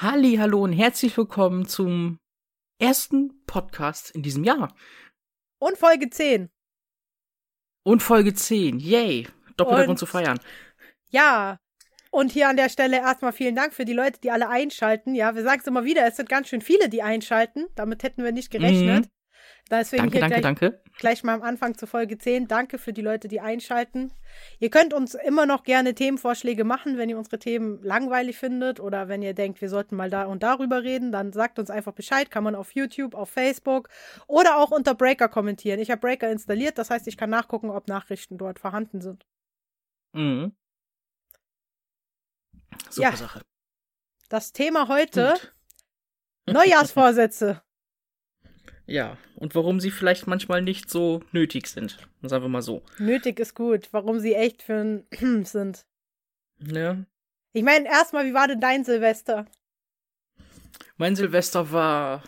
Halli, hallo und herzlich willkommen zum ersten Podcast in diesem Jahr. Und Folge 10. Und Folge 10. Yay. Doppelter Und- Grund zu feiern. Ja. Und hier an der Stelle erstmal vielen Dank für die Leute, die alle einschalten. Ja, wir sagen es immer wieder, es sind ganz schön viele, die einschalten. Damit hätten wir nicht gerechnet. Deswegen Danke, hier danke, gleich, danke. gleich mal am Anfang zu Folge 10. Danke für die Leute, die einschalten. Ihr könnt uns immer noch gerne Themenvorschläge machen, wenn ihr unsere Themen langweilig findet oder wenn ihr denkt, wir sollten mal da und darüber reden, dann sagt uns einfach Bescheid. Kann man auf YouTube, auf Facebook oder auch unter Breaker kommentieren. Ich habe Breaker installiert, das heißt, ich kann nachgucken, ob Nachrichten dort vorhanden sind. Mhm. Super Ja. Sache. Das Thema heute: Gut. Neujahrsvorsätze. Ja, und warum sie vielleicht manchmal nicht so nötig sind. Sagen wir mal so. Nötig ist gut, warum sie echt für ein sind. Ne? Ich meine, erstmal, wie war denn dein Silvester? Mein Silvester war,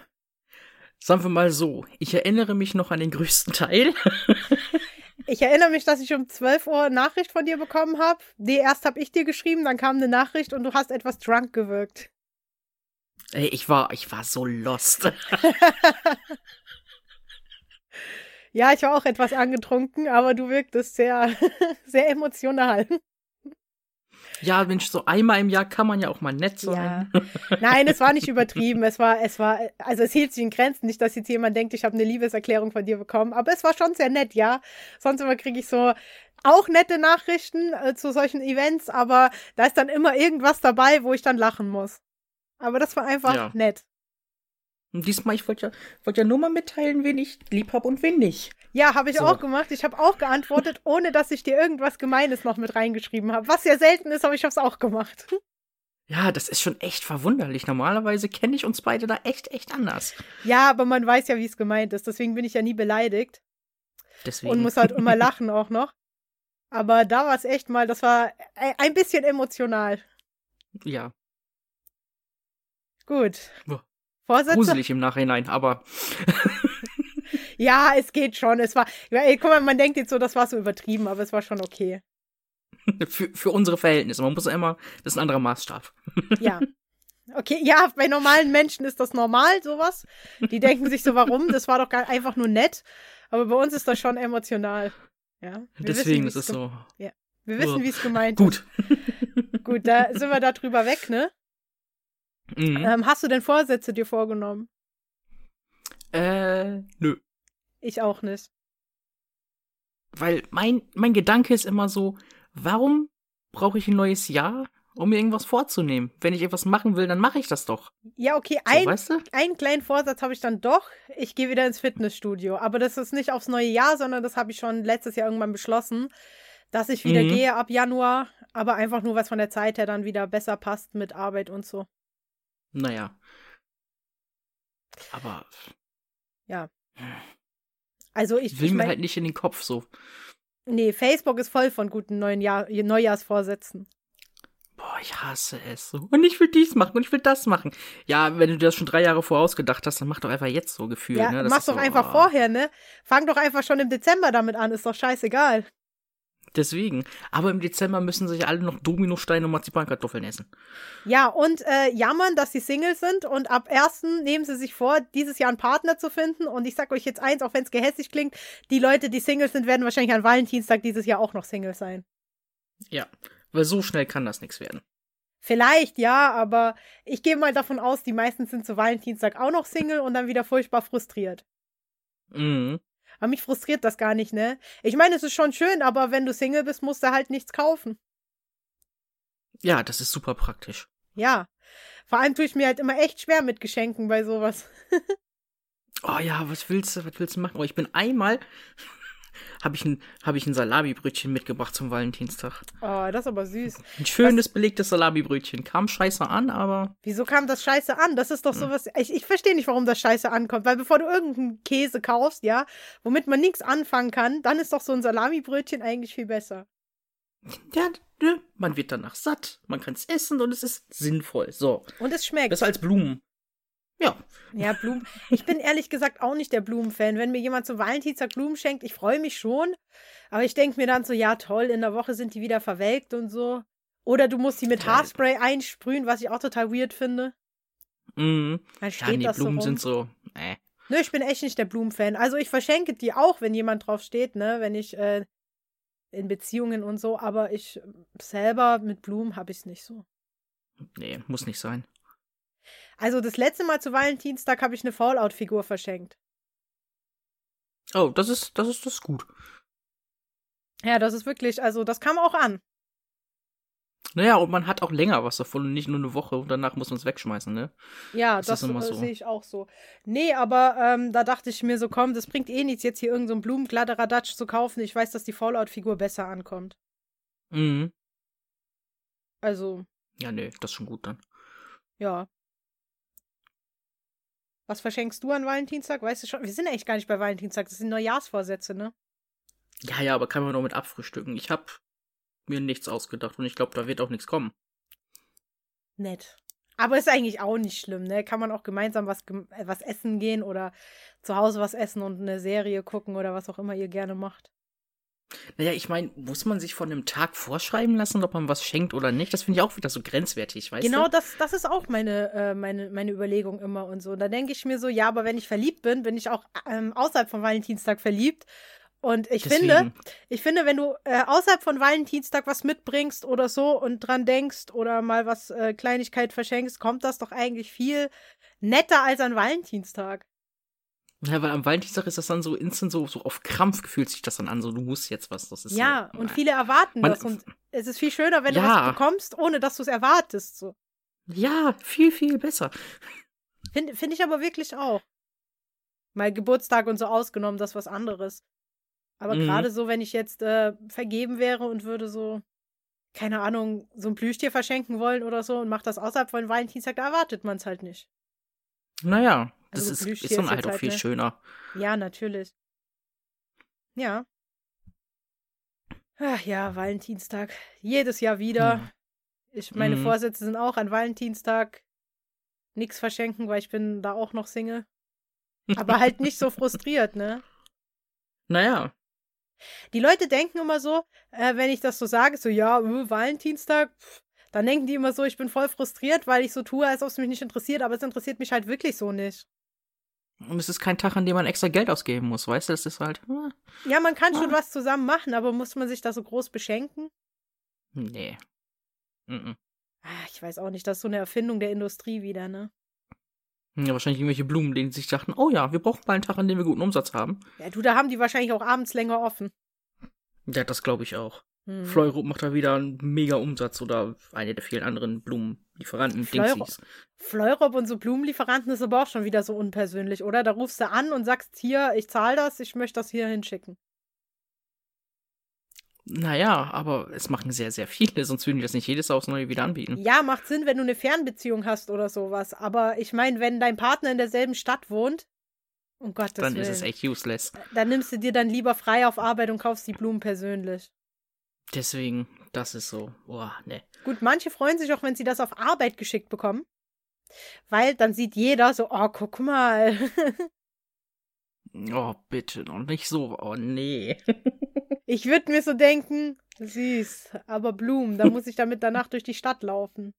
sagen wir mal so, ich erinnere mich noch an den größten Teil. Ich erinnere mich, dass ich um 12 Uhr eine Nachricht von dir bekommen habe. Nee, erst habe ich dir geschrieben, dann kam eine Nachricht und du hast etwas drunk gewirkt. Ey, ich war, ich war so lost. Ja, ich war auch etwas angetrunken, aber du wirktest sehr, sehr emotional. Ja, Mensch, so einmal im Jahr kann man ja auch mal nett sein. Ja. Nein, es war nicht übertrieben. Es war, es war, also es hielt sich in Grenzen. Nicht, dass jetzt jemand denkt, ich habe eine Liebeserklärung von dir bekommen. Aber es war schon sehr nett, ja. Sonst immer kriege ich so auch nette Nachrichten äh, zu solchen Events, aber da ist dann immer irgendwas dabei, wo ich dann lachen muss. Aber das war einfach Ja. nett. Und diesmal, ich wollte ja, wollte ja nur mal mitteilen, wen ich lieb hab und wen nicht. Ja, habe ich So. auch gemacht. Ich habe auch geantwortet, ohne dass ich dir irgendwas Gemeines noch mit reingeschrieben habe. Was ja selten ist, aber ich habe es auch gemacht. Ja, das ist schon echt verwunderlich. Normalerweise kenne ich uns beide da echt, echt anders. Ja, aber man weiß ja, wie es gemeint ist. Deswegen bin ich ja nie beleidigt. Deswegen. und muss halt immer lachen auch noch. Aber da war es echt mal, das war e- ein bisschen emotional. ja, Gut. Ja. Vorsätze? gruselig im Nachhinein, aber Ja, es geht schon. Es war, ja, ey, guck mal, man denkt jetzt so, das war so übertrieben, aber es war schon okay. für, für unsere Verhältnisse. Man muss ja immer, das ist ein anderer Maßstab. Ja. Okay, ja, bei normalen Menschen ist das normal, sowas. Die denken sich so, warum? Das war doch gar einfach nur nett. Aber bei uns ist das schon emotional. Ja. Deswegen wissen, ist es so. gem- Wir wissen, Ja. wie es gemeint Gut. ist. Gut, da sind wir da drüber weg, ne? Mhm. Ähm, hast du denn Vorsätze dir vorgenommen? Äh, nö. Ich auch nicht. Weil mein, mein Gedanke ist immer so, warum brauche ich ein neues Jahr, um mir irgendwas vorzunehmen? Wenn ich etwas machen will, dann mache ich das doch. Ja, okay, So, ein, weißt du? einen kleinen Vorsatz habe ich dann doch. Ich gehe wieder ins Fitnessstudio. Aber das ist nicht aufs neue Jahr, sondern das habe ich schon letztes Jahr irgendwann beschlossen, dass ich wieder Mhm. gehe ab Januar. Aber einfach nur, was von der Zeit her dann wieder besser passt mit Arbeit und so. Naja. Aber Also ich, will ich mir mein, halt nicht in den Kopf so. nee, Facebook ist voll von guten neuen Jahr, Neujahrsvorsätzen. Boah, ich hasse es so. Und ich will dies machen und ich will das machen. Ja, wenn du dir das schon drei Jahre vorausgedacht hast, dann mach doch einfach jetzt so Gefühl. ja, ne? Mach's doch so, einfach ah. vorher, ne? Fang doch einfach schon im Dezember damit an, ist doch scheißegal. Deswegen. Aber im Dezember müssen sich alle noch Dominosteine und Marzipankartoffeln essen. Ja, und äh, jammern, dass sie Single sind und ab 1. nehmen sie sich vor, dieses Jahr einen Partner zu finden. Und ich sag euch jetzt eins, auch wenn es gehässig klingt, die Leute, die Single sind, werden wahrscheinlich an Valentinstag dieses Jahr auch noch Single sein. Ja. Weil so schnell kann das nichts werden. Vielleicht, ja, aber ich gehe mal davon aus, die meisten sind zu Valentinstag auch noch Single und dann wieder furchtbar frustriert. Mhm. Aber mich frustriert das gar nicht, ne? Ich meine, es ist schon schön, aber wenn du Single bist, musst du halt nichts kaufen. Ja, das ist super praktisch. Ja. Vor allem tue ich mir halt immer echt schwer mit Geschenken bei sowas. Oh ja, was willst du, was willst du machen? Oh, ich bin einmal, habe ich ein, ich ein Salamibrötchen mitgebracht zum Valentinstag. Oh, das ist aber süß. Ein schönes belegtes Salamibrötchen. Kam scheiße an, aber Wieso kam das scheiße an? Das ist doch sowas. Ich, ich verstehe nicht, warum das scheiße ankommt. Weil bevor du irgendeinen Käse kaufst, ja, womit man nichts anfangen kann, dann ist doch so ein Salamibrötchen eigentlich viel besser. ja, ne, man wird danach satt, man kann es essen und es ist sinnvoll. So, Und es schmeckt. besser als Blumen. Ja, Ja, Blumen. Ich bin ehrlich gesagt auch nicht der Blumenfan. Wenn mir jemand zum Valentinstag Blumen schenkt, ich freue mich schon. Aber ich denke mir dann so, ja toll, in der Woche sind die wieder verwelkt und so. Oder du musst die mit Ja. Haarspray einsprühen, was ich auch total weird finde. Mhm. Dann Ja, steht nee, das Blumen so sind so. Äh. Nö, ich bin echt nicht der Blumenfan. Also ich verschenke die auch, wenn jemand drauf steht, ne, wenn ich äh, in Beziehungen und so, aber ich selber mit Blumen habe ich es nicht so. Nee, muss nicht sein. Also das letzte Mal zu Valentinstag habe ich eine Fallout-Figur verschenkt. Oh, das ist, das ist, das gut. Ja, das ist wirklich, also das kam auch an. Naja, und man hat auch länger was davon und nicht nur eine Woche und danach muss man es wegschmeißen, ne? Ja, Das das, äh, so. sehe ich auch so. Nee, aber ähm, da dachte ich mir so, komm, das bringt eh nichts, jetzt hier irgendeinen so Blumengladderadatsch zu kaufen. Ich weiß, dass die Fallout-Figur besser ankommt. Mhm. Also, Ja, nee, das ist schon gut dann. ja. Was verschenkst du an Valentinstag? Weißt du schon? Wir sind eigentlich gar nicht bei Valentinstag, das sind Neujahrsvorsätze, ne? Ja, ja, aber kann man doch mit abfrühstücken. Ich hab mir nichts ausgedacht und ich glaube, da wird auch nichts kommen. Nett. Aber ist eigentlich auch nicht schlimm, ne? Kann man auch gemeinsam was, äh, was essen gehen oder zu Hause was essen und eine Serie gucken oder was auch immer ihr gerne macht. Naja, ich meine, muss man sich von einem Tag vorschreiben lassen, ob man was schenkt oder nicht? Das finde ich auch wieder so grenzwertig, weißt Genau, du? das, das ist auch meine, äh, meine, meine Überlegung immer und so. Da denke ich mir so, ja, aber wenn ich verliebt bin, bin ich auch ähm, außerhalb von Valentinstag verliebt. Und ich finde, ich finde, wenn du äh, außerhalb von Valentinstag was mitbringst oder so und dran denkst oder mal was äh, Kleinigkeit verschenkst, kommt das doch eigentlich viel netter als an Valentinstag. Ja, weil am Valentinstag ist das dann so instant so, so auf Krampf gefühlt sich das dann an, so du musst jetzt was. Das ist Ja, so, und viele erwarten Man- das. Und es ist viel schöner, wenn du Ja. was bekommst, ohne dass du es erwartest. So. Ja, viel, viel besser. Finde find ich aber wirklich auch. Mal Geburtstag und so ausgenommen, das ist was anderes. Aber Mhm. gerade so, wenn ich jetzt äh, vergeben wäre und würde so, keine Ahnung, so ein Plüschtier verschenken wollen oder so und macht das außerhalb von Valentinstag, da erwartet man es halt nicht. Naja, das Also ist, ist dann halt auch halt, viel ne? schöner. Ja, natürlich. Ja. Ach ja, Valentinstag. Jedes Jahr wieder. Ja. Ich, meine Mhm. Vorsätze sind auch an Valentinstag nichts verschenken, weil ich bin da auch noch Single. Aber halt nicht so frustriert, ne? Naja, Die Leute denken immer so, äh, wenn ich das so sage, so ja, äh, Valentinstag, pff, dann denken die immer so, ich bin voll frustriert, weil ich so tue, als ob es mich nicht interessiert, aber es interessiert mich halt wirklich so nicht. Und es ist kein Tag, an dem man extra Geld ausgeben muss, weißt du? Das ist halt. äh, Ja, man kann schon Ah. was zusammen machen, aber muss man sich da so groß beschenken? Nee. Mhm. Ah, ich weiß auch nicht, das ist so eine Erfindung der Industrie wieder, ne? Ja, wahrscheinlich irgendwelche Blumen, die sich dachten, oh ja, wir brauchen mal einen Tag, an dem wir guten Umsatz haben. Ja, du, da haben die wahrscheinlich auch abends länger offen. Ja, das glaube ich auch. Hm. Fleurop macht da wieder einen mega Umsatz oder eine der vielen anderen Blumenlieferanten. Fleuro-. Fleurop und so Blumenlieferanten ist aber auch schon wieder so unpersönlich, oder? Da rufst du an und sagst, hier, ich zahle das, ich möchte das hier hinschicken. Naja, aber es machen sehr, sehr viele, sonst würden die das nicht jedes Jahr aufs Neue wieder anbieten. Ja, macht Sinn, wenn du eine Fernbeziehung hast oder sowas. Aber ich meine, wenn dein Partner in derselben Stadt wohnt, um Gottes Dann Willen, ist es echt useless. dann nimmst du dir dann lieber frei auf Arbeit und kaufst die Blumen persönlich. Deswegen, das ist so, boah, ne. Gut, manche freuen sich auch, wenn sie das auf Arbeit geschickt bekommen. Weil dann sieht jeder so, oh, guck mal. Oh, bitte noch nicht so, oh nee. Ich würde mir so denken, süß, aber Blumen, da muss ich damit danach durch die Stadt laufen.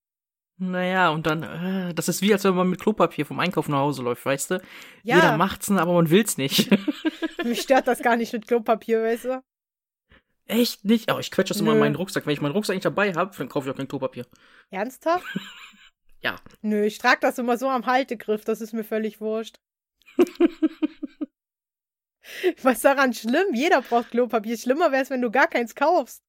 Naja, und dann, äh, das ist wie, als wenn man mit Klopapier vom Einkauf nach Hause läuft, weißt du? Ja. Jeder macht's, aber man will's nicht. Mich stört das gar nicht mit Klopapier, weißt du? Echt nicht? Aber ich quetsche das immer in Nö. meinen Rucksack. Wenn ich meinen Rucksack nicht dabei habe, dann kaufe ich auch kein Klopapier. Ernsthaft? Ja. Nö, ich trage das immer so am Haltegriff, das ist mir völlig wurscht. Was ist daran schlimm? Jeder braucht Klopapier. Schlimmer wäre es, wenn du gar keins kaufst.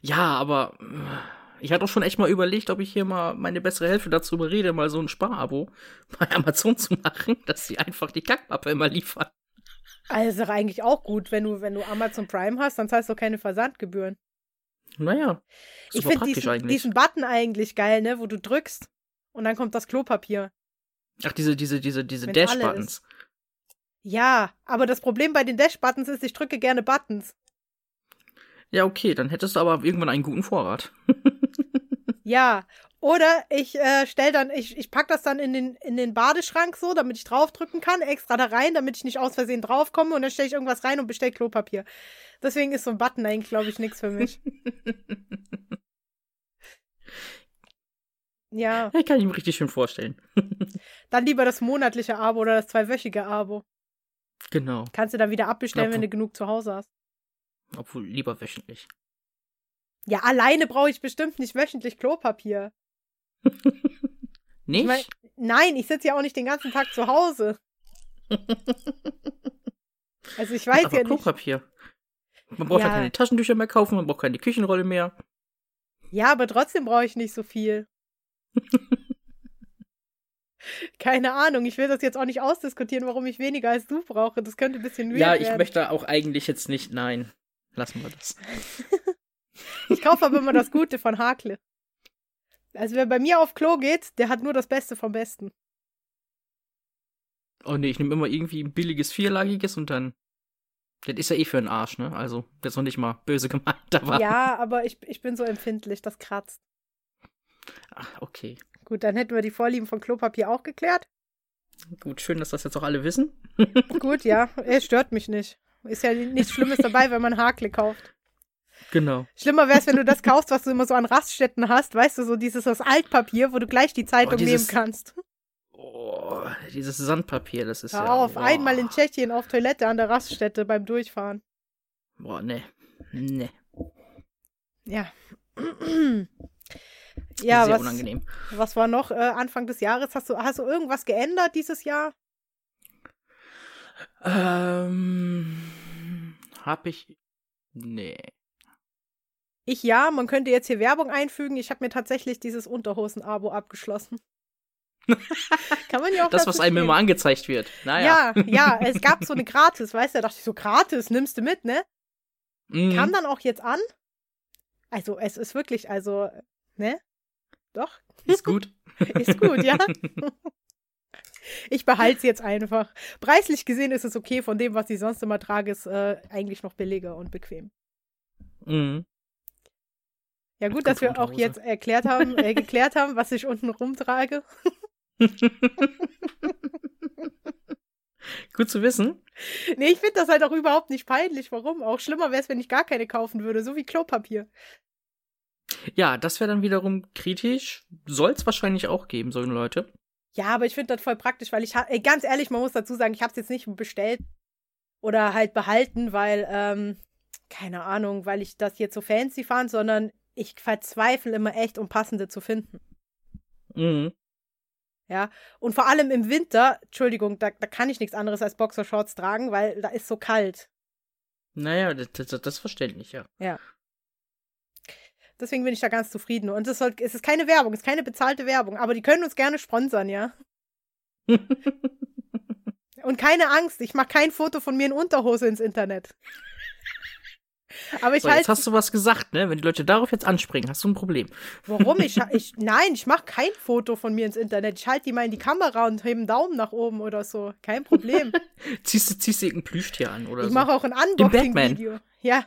Ja, aber äh, ich hatte auch schon echt mal überlegt, ob ich hier mal meine bessere Hälfte dazu überrede, mal so ein Sparabo bei Amazon zu machen, dass sie einfach die Kackpappe immer liefern. Also ist doch eigentlich auch gut, wenn du, wenn du Amazon Prime hast, dann zahlst du keine Versandgebühren. Naja, ich finde diesen, diesen Button eigentlich geil, ne, wo du drückst und dann kommt das Klopapier. Ach, diese, diese, diese, diese Dash-Buttons. Ja, aber das Problem bei den Dash-Buttons ist, ich drücke gerne Buttons. Ja, okay, dann hättest du aber irgendwann einen guten Vorrat. Ja, oder ich äh, stell dann, ich, ich pack das dann in den, in den Badeschrank so, damit ich draufdrücken kann, extra da rein, damit ich nicht aus Versehen draufkomme und dann stelle ich irgendwas rein und bestell Klopapier. Deswegen ist so ein Button eigentlich, glaube ich, nichts für mich. Ja. Ja, kann ich mir richtig schön vorstellen. Dann lieber das monatliche Abo oder das zweiwöchige Abo. Genau. Kannst du dann wieder abbestellen, Na, wenn du genug zu Hause hast. Obwohl lieber wöchentlich. Ja, alleine brauche ich bestimmt nicht wöchentlich Klopapier. Nicht? Ich mein, nein, ich sitze ja auch nicht den ganzen Tag zu Hause. Also ich weiß Aber ja nicht. Klopapier. Man braucht ja. Ja. keine Taschentücher mehr kaufen, man braucht keine Küchenrolle mehr. Ja, aber trotzdem brauche ich nicht so viel. Keine Ahnung, ich will das jetzt auch nicht ausdiskutieren, warum ich weniger als du brauche. Das könnte ein bisschen weird Ja, ich werden. möchte auch eigentlich jetzt nicht. Nein. Lassen wir das. Ich kaufe aber immer das Gute von Hakle. Also wer bei mir auf Klo geht, der hat nur das Beste vom Besten. Oh nee, ich nehme immer irgendwie ein billiges vierlagiges und dann. Das ist ja eh für den Arsch, ne? Also, jetzt noch nicht mal böse gemeint, aber. Ja, aber ich, ich bin so empfindlich, das kratzt. Ach, okay. Gut, dann hätten wir die Vorlieben von Klopapier auch geklärt. Gut, schön, dass das jetzt auch alle wissen. Gut, ja, es stört mich nicht. Ist ja nichts Schlimmes dabei, wenn man Hakle kauft. Genau. Schlimmer wäre es, wenn du das kaufst, was du immer so an Raststätten hast, weißt du, so dieses aus Altpapier, wo du gleich die Zeitung Oh, dieses- nehmen kannst. Oh, dieses Sandpapier, das ist Hör ja. auf, boah. einmal in Tschechien auf Toilette an der Raststätte beim Durchfahren. Boah, ne. Ne. Ja. ja, Sehr was, unangenehm. was war noch äh, Anfang des Jahres? Hast du, hast du irgendwas geändert dieses Jahr? Ähm. Hab ich. Nee. Ich ja, man könnte jetzt hier Werbung einfügen. Ich habe mir tatsächlich dieses Unterhosen-Abo abgeschlossen. Kann man ja auch Das, was einem stehen. immer angezeigt wird. Naja. Ja, ja, es gab so eine Gratis, weißt du, da dachte ich so, gratis, nimmst du mit, ne? Mhm. Kam dann auch jetzt an. Also, es ist wirklich, also, ne? Doch, Ist gut. ist gut, ja. Ich behalte es jetzt einfach. Preislich gesehen ist es okay, von dem, was ich sonst immer trage, ist äh, eigentlich noch billiger und bequem. Mhm. Ja, gut, dass wir auch jetzt erklärt haben, äh, geklärt haben, was ich unten rumtrage. Gut zu wissen. Nee, ich finde das halt auch überhaupt nicht peinlich. Warum? Auch schlimmer wäre es, wenn ich gar keine kaufen würde, so wie Klopapier. Ja, das wäre dann wiederum kritisch. Soll es wahrscheinlich auch geben, solche Leute. Ja, aber ich finde das voll praktisch, weil ich, ey, ganz ehrlich, man muss dazu sagen, ich habe es jetzt nicht bestellt oder halt behalten, weil, ähm, keine Ahnung, weil ich das jetzt so fancy fand, sondern ich verzweifle immer echt, um passende zu finden. Mhm. Ja, und vor allem im Winter, Entschuldigung, da, da kann ich nichts anderes als Boxershorts tragen, weil da ist so kalt. Naja, das, das, verständlich, ja. Deswegen bin ich da ganz zufrieden. Und es, soll, es ist keine Werbung, es ist keine bezahlte Werbung, aber die können uns gerne sponsern, ja. Und keine Angst, ich mache kein Foto von mir in Unterhose ins Internet. Aber ich so, halt, jetzt hast du was gesagt, ne? Wenn die Leute darauf jetzt anspringen, hast du ein Problem. warum? Ich, ich, nein, ich mache kein Foto von mir ins Internet. Ich halte die mal in die Kamera und hebe einen Daumen nach oben oder so. Kein Problem. Ziehst du, ziehst du irgendein Plüschtier an oder Ich so. mache auch ein. Unboxing-Video. Ja,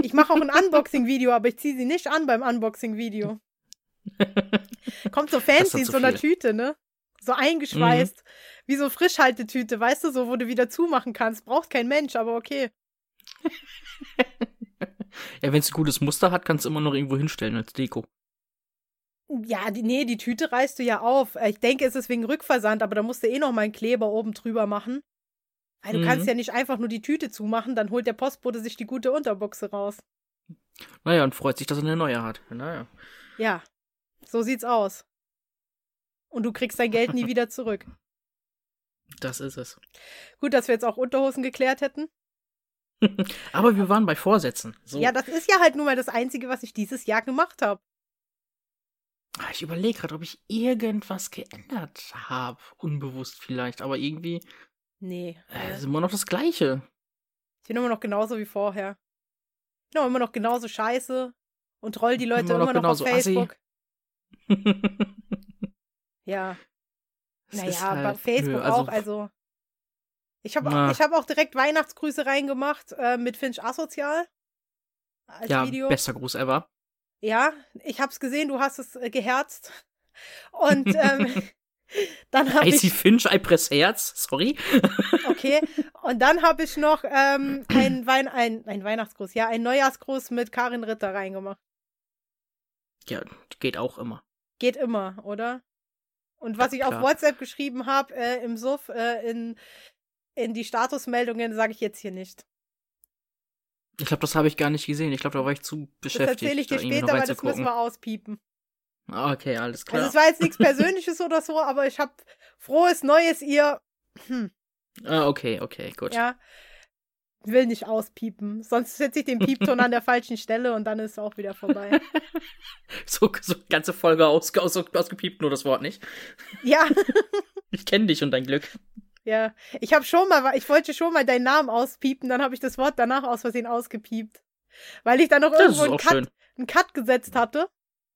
ich mache auch ein Unboxing-Video, aber ich ziehe sie nicht an beim Unboxing-Video. Kommt so fancy in so einer. Mhm. Tüte, ne? So eingeschweißt. Wie so Frischhaltetüte, weißt du, so, wo du wieder zumachen kannst. Braucht kein Mensch, aber okay. Ja, wenn es ein gutes Muster hat, kannst du immer noch irgendwo hinstellen als Deko. Ja, die, nee, die Tüte reißt du ja auf. Äh, Ich denke, es ist wegen Rückversand, aber da musst du eh noch mal einen Kleber oben drüber machen. Weil du Mhm. kannst ja nicht einfach nur die Tüte zumachen, dann holt der Postbote sich die gute Unterbuchse raus. Naja, und freut sich, dass er eine neue hat. Naja. Ja, so sieht's aus. Und du kriegst dein Geld nie wieder zurück. Das ist es. Gut, dass wir jetzt auch Unterhosen geklärt hätten. Aber wir waren bei Vorsätzen. So. Ja, das ist ja halt nun mal das Einzige, was ich dieses Jahr gemacht habe. Ah, Ich überlege gerade, ob ich irgendwas geändert habe. Unbewusst vielleicht, aber irgendwie Nee. äh, äh, ist immer noch das Gleiche. Ich bin immer noch genauso wie vorher. Ich bin auch immer noch genauso scheiße und troll die Leute Immer immer noch noch, auf. Facebook. Ja. Es Naja, ist bei halt- Facebook nö, also- auch, also. Ich habe ich hab auch direkt Weihnachtsgrüße reingemacht äh, mit Finch Asozial. Als ja, Video. bester Gruß ever. Ja, ich hab's gesehen, du hast es äh, geherzt. Und ähm, dann habe ich, Finch, I press Herz, sorry. okay, und dann habe ich noch ähm, ein, Wein, ein, ein Weihnachtsgruß, ja, ein Neujahrsgruß mit Karin Ritter reingemacht. Ja, geht auch immer. geht immer, oder? Und was Ja, ich auf. WhatsApp geschrieben habe, äh, im Suff, äh, in, in die Statusmeldungen, sage ich jetzt hier nicht. Ich glaube, das habe ich gar nicht gesehen. Ich glaube, da war ich zu Das beschäftigt. erzähle ich dir später, aber das müssen wir auspiepen. Okay, alles klar. Also es war jetzt nichts Persönliches oder so, aber ich habe frohes Neues ihr. Hm, ah, okay, okay, gut. ja. Will nicht auspiepen. Sonst setze ich den Piepton an der falschen Stelle und dann ist es auch wieder vorbei. So, so ganze Folge aus, aus, ausgepiept, nur das Wort nicht. ja, Ich kenne dich und dein Glück. Ja. Ich habe schon mal, ich wollte schon mal deinen Namen auspiepen, dann habe ich das Wort danach aus Versehen ausgepiept. Weil ich dann noch irgendwo einen Cut, einen Cut gesetzt hatte.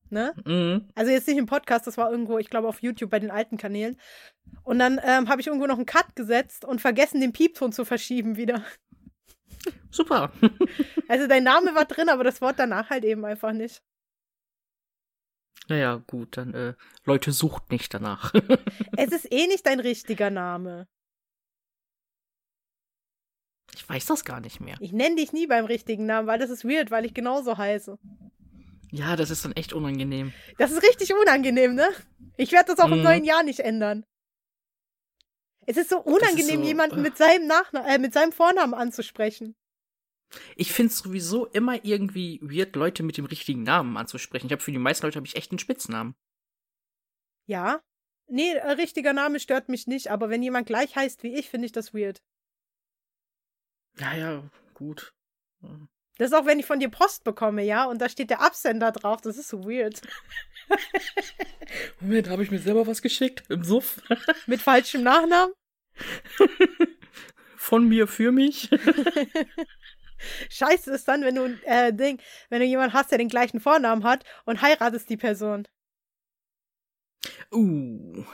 Ne? Mhm. Also jetzt nicht im Podcast, das war irgendwo, ich glaube, auf YouTube bei den alten Kanälen. Und dann ähm, habe ich irgendwo noch einen Cut gesetzt und vergessen, den Piepton zu verschieben wieder. Super. Also dein Name war drin, aber das Wort danach halt eben einfach nicht. naja, gut, dann, äh, Leute, sucht nicht danach. Es ist eh nicht dein richtiger Name. Ich weiß das gar nicht mehr. Ich nenne dich nie beim richtigen Namen, weil das ist weird, weil ich genauso heiße. Ja, das ist dann echt unangenehm. Das ist richtig unangenehm, ne? Ich werde das auch im Mhm. neuen Jahr nicht ändern. Es ist so unangenehm, so, jemanden äh. mit seinem Nachnamen, äh, mit seinem Vornamen anzusprechen. Ich finde es sowieso immer irgendwie weird, Leute mit dem richtigen Namen anzusprechen. Ich habe für die meisten Leute habe ich echt einen Spitznamen. Ja? Nee, äh, richtiger Name stört mich nicht, aber wenn jemand gleich heißt wie ich, finde ich das weird. Ja, ja, gut. Das ist auch, wenn ich von dir Post bekomme, ja, und da steht der Absender drauf, das ist so weird. Moment, habe ich mir selber was geschickt? Im Suff? Mit falschem Nachnamen? Von mir für mich? Scheiße ist dann, wenn du äh, Ding, wenn du jemanden hast, der den gleichen Vornamen hat und heiratest die Person. Uh.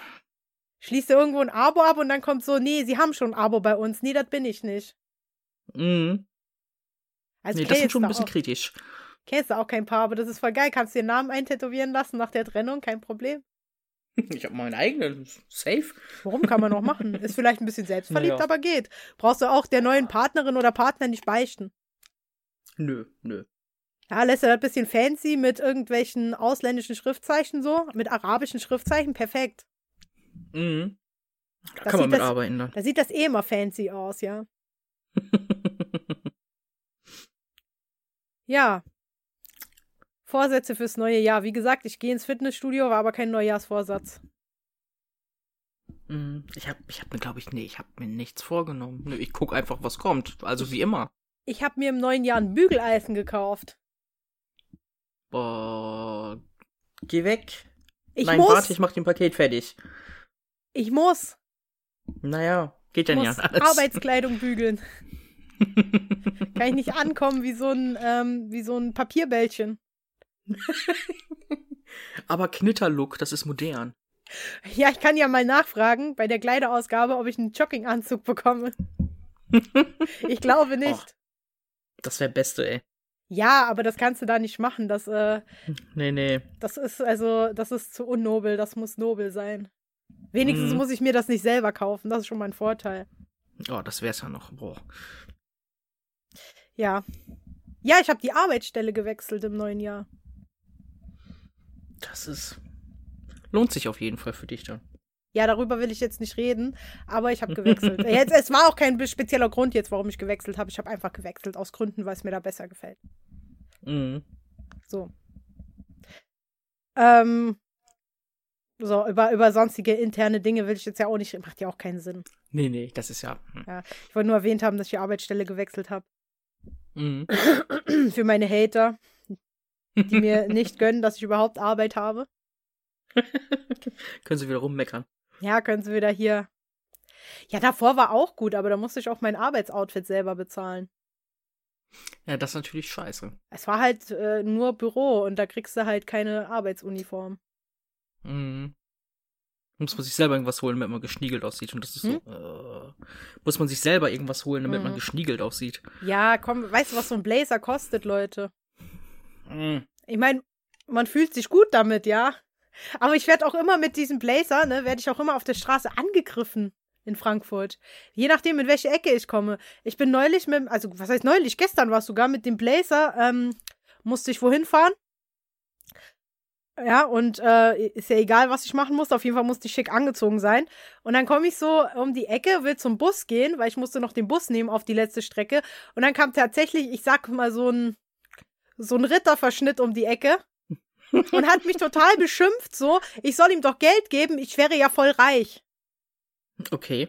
Schließt du irgendwo ein Abo ab und dann kommt so, nee, sie haben schon ein Abo bei uns. Nee, das bin ich nicht. Mhm. Also nee, das ist schon ein bisschen auch, kritisch. kennst du auch kein Paar, aber das ist voll geil. Kannst du den Namen eintätowieren lassen nach der Trennung, kein Problem. Ich habe meinen eigenen. Safe. Warum kann man noch machen? Ist vielleicht ein bisschen selbstverliebt, Naja. aber geht. Brauchst du auch der neuen Partnerin oder Partner nicht beichten. Nö, nö. Ja, lässt er das bisschen fancy mit irgendwelchen ausländischen Schriftzeichen so, mit arabischen Schriftzeichen, perfekt. Mhm. Da Das kann man sieht mit das- arbeiten dann. Da sieht das eh immer fancy aus, ja. Ja. Vorsätze fürs neue Jahr. Wie gesagt, ich gehe ins Fitnessstudio, war aber kein Neujahrsvorsatz. Mhm. Ich habe ich hab mir, glaube ich, nee, ich habe mir nichts vorgenommen. Nö, ich guck einfach, was kommt. Also wie immer. Ich habe mir im neuen Jahr ein Bügeleisen gekauft. Boah. Geh weg. Ich Nein, muss. warte, ich mach den Paket fertig. Ich muss. Naja, geht ja muss nicht anders. Arbeitskleidung bügeln. Kann ich nicht ankommen wie so ein, ähm, wie so ein Papierbällchen. Aber Knitterlook, das ist modern. Ja, ich kann ja mal nachfragen bei der Kleiderausgabe, ob ich einen Jogginganzug bekomme. Ich glaube nicht. Das wäre Beste, ey. Ja, aber das kannst du da nicht machen. Das, äh, Nee, nee. das ist also, das ist zu unnobel. Das muss nobel sein. Wenigstens Mhm. muss ich mir das nicht selber kaufen. Das ist schon mein Vorteil. Oh, das wär's ja noch. Boah. Ja. Ja, ich habe die Arbeitsstelle gewechselt im neuen Jahr. Das ist. Lohnt sich auf jeden Fall für dich dann. Ja, darüber will ich jetzt nicht reden, aber ich habe gewechselt. jetzt, es war auch kein spezieller Grund jetzt, warum ich gewechselt habe. Ich habe einfach gewechselt aus Gründen, weil es mir da besser gefällt. Mhm. So. Ähm, so, über, über sonstige interne Dinge will ich jetzt ja auch nicht, macht ja auch keinen Sinn. Nee, nee, das ist ja. hm. Ich wollte nur erwähnt haben, dass ich die Arbeitsstelle gewechselt habe. Mhm. Für meine Hater, die mir nicht gönnen, dass ich überhaupt Arbeit habe. Können sie wieder rummeckern. Ja, können sie wieder hier. Ja, davor war auch gut, aber da musste ich auch mein Arbeitsoutfit selber bezahlen. Ja, das ist natürlich scheiße. Es war halt äh, nur Büro und da kriegst du halt keine Arbeitsuniform. Mhm. Muss man sich selber irgendwas holen, damit man geschniegelt aussieht. Und das ist so. Äh, muss man sich selber irgendwas holen, damit man Mhm. geschniegelt aussieht. Ja, komm, weißt du, was so ein Blazer kostet, Leute? Mhm. Ich meine, man fühlt sich gut damit, ja. Aber ich werde auch immer mit diesem Blazer, ne, werde ich auch immer auf der Straße angegriffen in Frankfurt. Je nachdem, in welche Ecke ich komme. Ich bin neulich mit, also was heißt neulich? Gestern war es sogar mit dem Blazer, ähm, musste ich wohin fahren? Ja, und äh, ist ja egal, was ich machen musste. Auf jeden Fall musste ich schick angezogen sein. Und dann komme ich so um die Ecke, will zum Bus gehen, weil ich musste noch den Bus nehmen auf die letzte Strecke. Und dann kam tatsächlich, ich sag mal, so ein, so ein Ritterverschnitt um die Ecke. und hat mich total beschimpft, so, ich soll ihm doch Geld geben, ich wäre ja voll reich. Okay.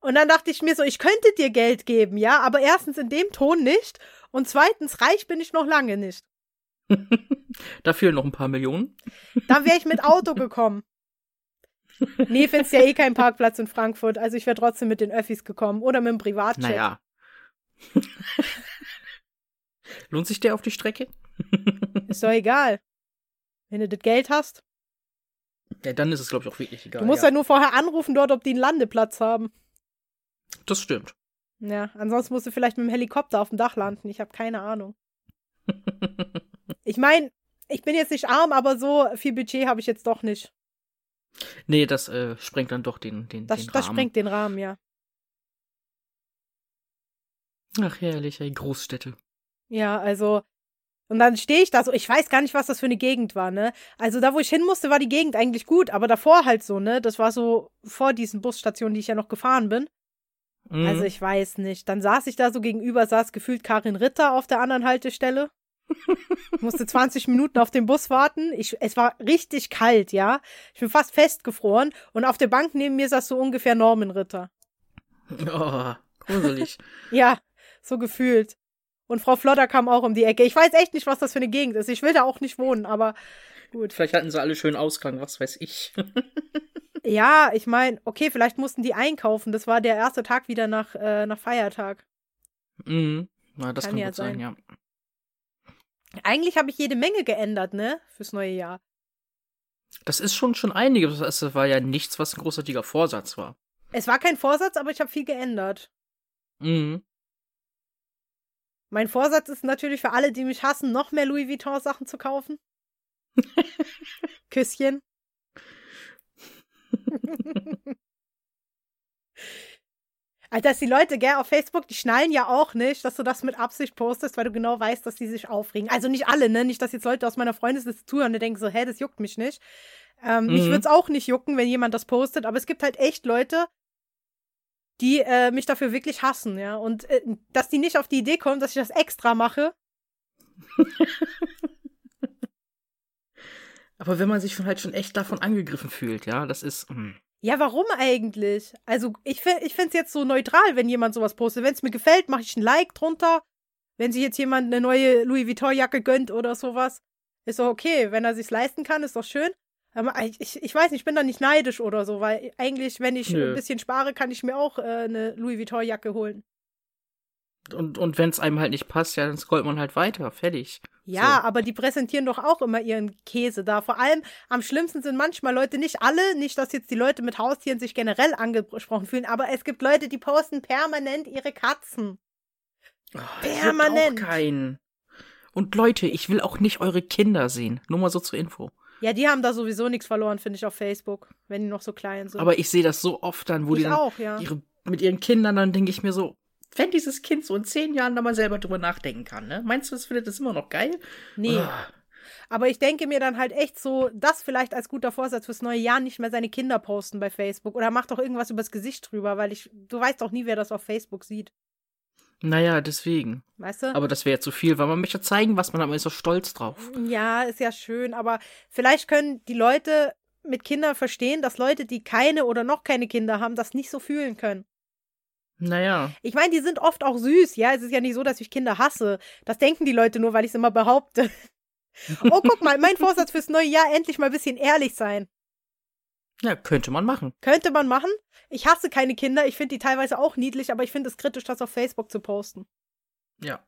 Und dann dachte ich mir so, ich könnte dir Geld geben, ja, aber erstens in dem Ton nicht und zweitens reich bin ich noch lange nicht. da fehlen noch ein paar Millionen. Dann wäre ich mit Auto gekommen. Nee, findest ja eh keinen Parkplatz in Frankfurt, also ich wäre trotzdem mit den Öffis gekommen oder mit dem Privatjet. Naja. Lohnt sich der auf die Strecke? Ist doch egal. Wenn du das Geld hast. Ja, dann ist es, glaube ich, auch wirklich egal. Du musst ja. ja nur vorher anrufen dort, ob die einen Landeplatz haben. Das stimmt. Ja, ansonsten musst du vielleicht mit dem Helikopter auf dem Dach landen. Ich habe keine Ahnung. Ich meine, ich bin jetzt nicht arm, aber so viel Budget habe ich jetzt doch nicht. Nee, das äh, sprengt dann doch den, den, das, den Rahmen. Das sprengt den Rahmen, ja. Ach, herrlich, ey, Großstädte. Ja, also. Und dann stehe ich da so, ich weiß gar nicht, was das für eine Gegend war, ne? Also da, wo ich hin musste, war die Gegend eigentlich gut, aber davor halt so, ne? Das war so vor diesen Busstationen, die ich ja noch gefahren bin. Mhm. Also ich weiß nicht. Dann saß ich da so gegenüber, saß gefühlt Karin Ritter auf der anderen Haltestelle. Musste 20 Minuten auf den Bus warten. Ich, es war richtig kalt, ja. Ich bin fast festgefroren. Und auf der Bank neben mir saß so ungefähr Norman Ritter. Oh, gruselig. ja, so gefühlt. Und Frau Flodder kam auch um die Ecke. Ich weiß echt nicht, was das für eine Gegend ist. Ich will da auch nicht wohnen, aber gut. Vielleicht hatten sie alle schön Ausgang, was weiß ich. ja, ich meine, okay, vielleicht mussten die einkaufen. Das war der erste Tag wieder nach, äh, nach Feiertag. Mhm. Na, das kann, Kann kann ja gut sein, sein. ja. Eigentlich habe ich jede Menge geändert, ne? Fürs neue Jahr. Das ist schon schon einiges. Das war ja nichts, was ein großartiger Vorsatz war. Es war kein Vorsatz, aber ich habe viel geändert. Mhm. Mein Vorsatz ist natürlich für alle, die mich hassen, noch mehr Louis Vuitton Sachen zu kaufen. Küsschen. Alter, dass die Leute, gell, auf Facebook, die schnallen ja auch nicht, dass du das mit Absicht postest, weil du genau weißt, dass die sich aufregen. Also nicht alle, ne? Nicht, dass jetzt Leute aus meiner Freundesliste zuhören und denken so, hä, das juckt mich nicht. Ähm, Mich Mhm. würde es auch nicht jucken, wenn jemand das postet, aber es gibt halt echt Leute, die äh, mich dafür wirklich hassen, ja. Und äh, dass die nicht auf die Idee kommen, dass ich das extra mache. Aber wenn man sich schon halt schon echt davon angegriffen fühlt, ja, das ist. mm. Ja, warum eigentlich? Also, ich, ich finde es jetzt so neutral, wenn jemand sowas postet. Wenn es mir gefällt, mache ich ein Like drunter. Wenn sich jetzt jemand eine neue Louis Vuitton-Jacke gönnt oder sowas, ist doch okay. Wenn er sich's leisten kann, ist doch schön. Aber ich, ich, ich weiß nicht, ich bin da nicht neidisch oder so, weil eigentlich, wenn ich Nö. ein bisschen spare, kann ich mir auch äh, eine Louis Vuitton-Jacke holen. Und, und wenn es einem halt nicht passt, ja, dann scrollt man halt weiter. Fertig. Ja, So. aber die präsentieren doch auch immer ihren Käse da. Vor allem am schlimmsten sind manchmal Leute, nicht alle, nicht, dass jetzt die Leute mit Haustieren sich generell angesprochen fühlen, aber es gibt Leute, die posten permanent ihre Katzen. Oh, Permanent. Auch keinen. Und Leute, ich will auch nicht eure Kinder sehen. Nur mal so zur Info. Ja, die haben da sowieso nichts verloren, finde ich, auf Facebook, wenn die noch so klein sind. Aber ich sehe das so oft dann, wo ich die dann auch, ja. ihre, mit ihren Kindern, dann denke ich mir so, wenn dieses Kind so in zehn Jahren da mal selber drüber nachdenken kann, ne? Meinst du, es findet das immer noch geil? Nee. Ah, Aber ich denke mir dann halt echt so, das vielleicht als guter Vorsatz fürs neue Jahr nicht mehr seine Kinder posten bei Facebook. Oder mach doch irgendwas übers Gesicht drüber, weil ich, du weißt doch nie, wer das auf Facebook sieht. naja, deswegen. Weißt du? Aber das wäre zu viel, weil man möchte zeigen, was man hat. Man ist so stolz drauf. Ja, ist ja schön, aber vielleicht können die Leute mit Kindern verstehen, dass Leute, die keine oder noch keine Kinder haben, das nicht so fühlen können. Naja. Ich meine, die sind oft auch süß, ja. Es ist ja nicht so, dass ich Kinder hasse. Das denken die Leute nur, weil ich es immer behaupte. oh, guck mal, mein Vorsatz fürs neue Jahr, endlich mal ein bisschen ehrlich sein. Ja, könnte man machen. Könnte man machen. Ich hasse keine Kinder. Ich finde die teilweise auch niedlich, aber ich finde es kritisch, das auf Facebook zu posten. Ja.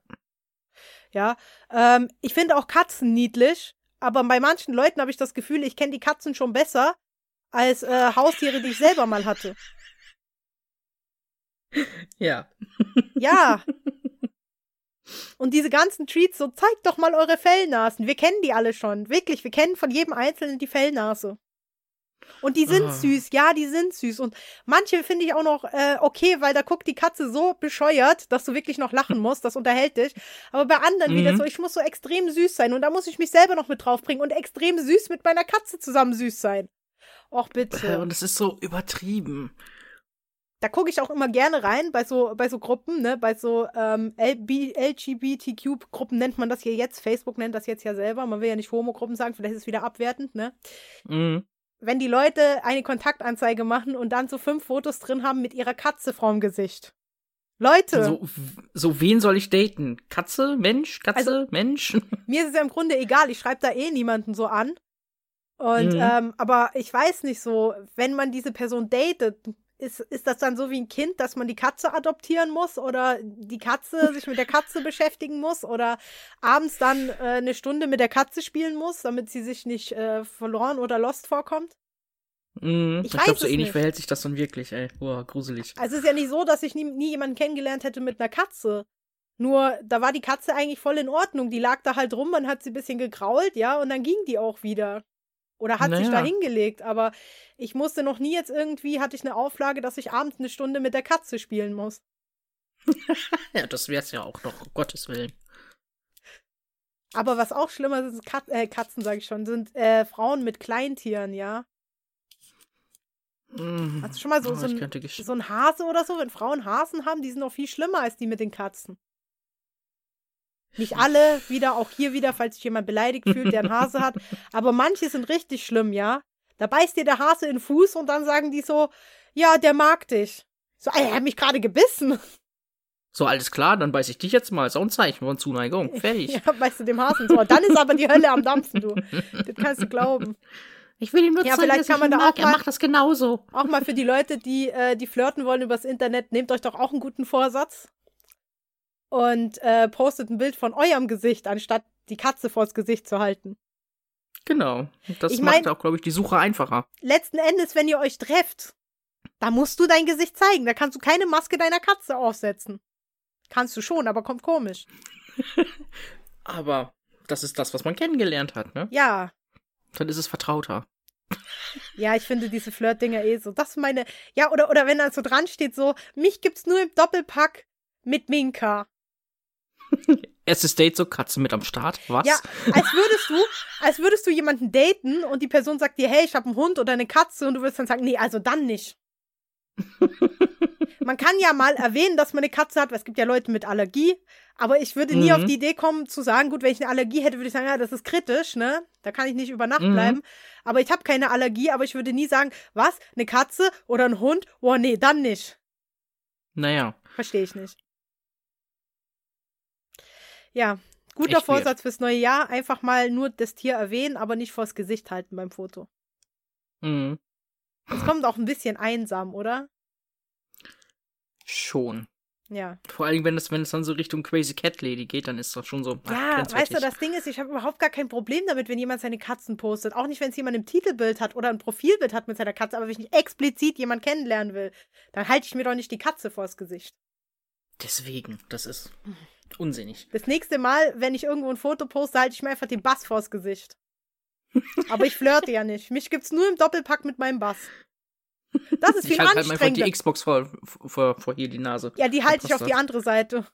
Ja. Ähm, ich finde auch Katzen niedlich, aber bei manchen Leuten habe ich das Gefühl, ich kenne die Katzen schon besser als äh, Haustiere, die ich selber mal hatte. Ja. Ja. Und diese ganzen Tweets, so zeigt doch mal eure Fellnasen. Wir kennen die alle schon. Wirklich, wir kennen von jedem Einzelnen die Fellnase. Und die sind Ah. süß, ja, die sind süß. Und manche finde ich auch noch äh, okay, weil da guckt die Katze so bescheuert, dass du wirklich noch lachen musst. Das unterhält dich. Aber bei anderen wieder Mhm. so, ich muss so extrem süß sein. Und da muss ich mich selber noch mit draufbringen und extrem süß mit meiner Katze zusammen süß sein. Och, bitte. Und es ist so übertrieben. Da gucke ich auch immer gerne rein bei so, bei so Gruppen, ne? Bei so ähm, LGBTQ-Gruppen nennt man das hier jetzt. Facebook nennt das jetzt ja selber. Man will ja nicht Homo-Gruppen sagen, vielleicht ist es wieder abwertend, ne? Mhm. Wenn die Leute eine Kontaktanzeige machen und dann so fünf Fotos drin haben mit ihrer Katze vorm Gesicht. Leute, So, so, wen soll ich daten? Katze? Mensch? Katze? Also- Mensch? mir ist es ja im Grunde egal, ich schreibe da eh niemanden so an. Und, Mhm. ähm, aber ich weiß nicht so, wenn man diese Person datet, ist, ist das dann so wie ein Kind, dass man die Katze adoptieren muss oder die Katze sich mit der Katze beschäftigen muss oder abends dann äh, eine Stunde mit der Katze spielen muss, damit sie sich nicht äh, verloren oder lost vorkommt? Mhm. Ich Ich, glaube, so ähnlich nicht. verhält sich das dann wirklich, ey. Boah, gruselig. Also es ist ja nicht so, dass ich nie, nie jemanden kennengelernt hätte mit einer Katze. Nur, da war die Katze eigentlich voll in Ordnung. Die lag da halt rum, man hat sie ein bisschen gegrault, ja, und dann ging die auch wieder. Oder hat sich da Naja. hingelegt. Aber ich musste noch nie jetzt irgendwie, hatte ich eine Auflage, dass ich abends eine Stunde mit der Katze spielen muss. Ja, das wär's ja auch noch, um Gottes Willen. Aber was auch schlimmer ist, ist Kat äh, Katzen, sage ich schon, sind äh, Frauen mit Kleintieren, ja. Mhm. Hast du schon mal so- Oh, so ein- So ein Hase oder so, wenn Frauen Hasen haben, die sind noch viel schlimmer als die mit den Katzen. Nicht alle, wieder, auch hier wieder, falls sich jemand beleidigt fühlt, der einen Hase hat. Aber manche sind richtig schlimm, ja. Da beißt dir der Hase in den Fuß und dann sagen die so, ja, der mag dich. So, er hat mich gerade gebissen. So, alles klar, dann beiß ich dich jetzt mal. Ist auch ein Zeichen von Zuneigung. Fertig. Ja, beißt du dem Hasen so. Dann ist aber die Hölle am Dampfen, du. Das kannst du glauben. Ich will ihm nur Ja, zeigen, vielleicht dass kann ich man da mag. auch Er mal- macht das genauso. Auch mal für die Leute, die, äh, die flirten wollen übers Internet, nehmt euch doch auch einen guten Vorsatz und äh, postet ein Bild von eurem Gesicht, anstatt die Katze vors Gesicht zu halten. Genau. Das Ich macht mein- auch, glaube ich, die Suche einfacher. Letzten Endes, wenn ihr euch trefft, da musst du dein Gesicht zeigen. Da kannst du keine Maske deiner Katze aufsetzen. Kannst du schon, aber kommt komisch. Aber das ist das, was man kennengelernt hat, ne? Ja, Dann ist es vertrauter. ja, ich finde diese Flirt-Dinger eh so. Das ist meine. Ja, oder, oder wenn dann so dran steht, so, mich gibt's nur im Doppelpack mit Minka. Erstes Date so, Katze mit am Start. Was? Ja, als würdest du, als würdest du jemanden daten und die Person sagt dir, hey, ich habe einen Hund oder eine Katze und du würdest dann sagen, nee, also dann nicht. man kann ja mal erwähnen, dass man eine Katze hat, weil es gibt ja Leute mit Allergie, aber ich würde nie Mhm. auf die Idee kommen zu sagen, gut, wenn ich eine Allergie hätte, würde ich sagen, ja, das ist kritisch, ne? Da kann ich nicht über Nacht Mhm. bleiben. Aber ich habe keine Allergie, aber ich würde nie sagen, was, eine Katze oder ein Hund? Oh nee, dann nicht. Naja. Verstehe ich nicht. Ja, guter Echt weird. Vorsatz fürs neue Jahr. Einfach mal nur das Tier erwähnen, aber nicht vors Gesicht halten beim Foto. Mhm. Es kommt auch ein bisschen einsam, oder? Schon. Ja. Vor allem, wenn es, wenn es dann so Richtung Crazy Cat Lady geht, dann ist das schon so. ach, Ja, weißt du, das Ding ist, ich habe überhaupt gar kein Problem damit, wenn jemand seine Katzen postet. Auch nicht, wenn es jemand im Titelbild hat oder ein Profilbild hat mit seiner Katze. Aber wenn ich nicht explizit jemand kennenlernen will, dann halte ich mir doch nicht die Katze vors Gesicht. Deswegen, das ist unsinnig. Das nächste Mal, wenn ich irgendwo ein Foto poste, halte ich mir einfach den Bass vors Gesicht. Aber ich flirte ja nicht. Mich gibt's nur im Doppelpack mit meinem Bass. Das ist viel ich halte halt einfach die anstrengender. Xbox vor, vor, vor hier die Nase. ja, die halte ich auf die das. andere Seite.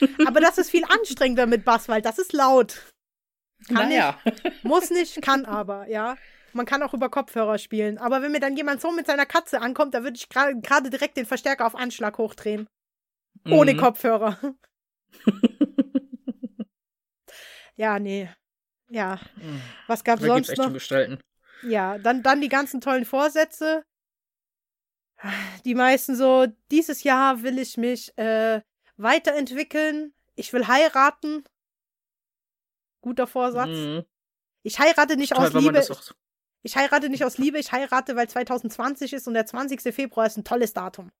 Aber das ist viel anstrengender mit Bass, weil das ist laut. Kann naja. Muss nicht, kann aber, ja. Man kann auch über Kopfhörer spielen. Aber wenn mir dann jemand so mit seiner Katze ankommt, da würde ich gra- gerade direkt den Verstärker auf Anschlag hochdrehen. Ohne Mhm. Kopfhörer. ja, nee. Ja. Mhm. Was gab's Da sonst echt noch? schon Gestalten. Ja, dann, dann die ganzen tollen Vorsätze. Die meisten so, dieses Jahr will ich mich äh, weiterentwickeln. Ich will heiraten. Guter Vorsatz. Mhm. Ich heirate nicht Toll, aus Liebe. Ich heirate nicht aus Liebe, ich heirate, weil 2020 ist und der 20. Februar ist ein tolles Datum.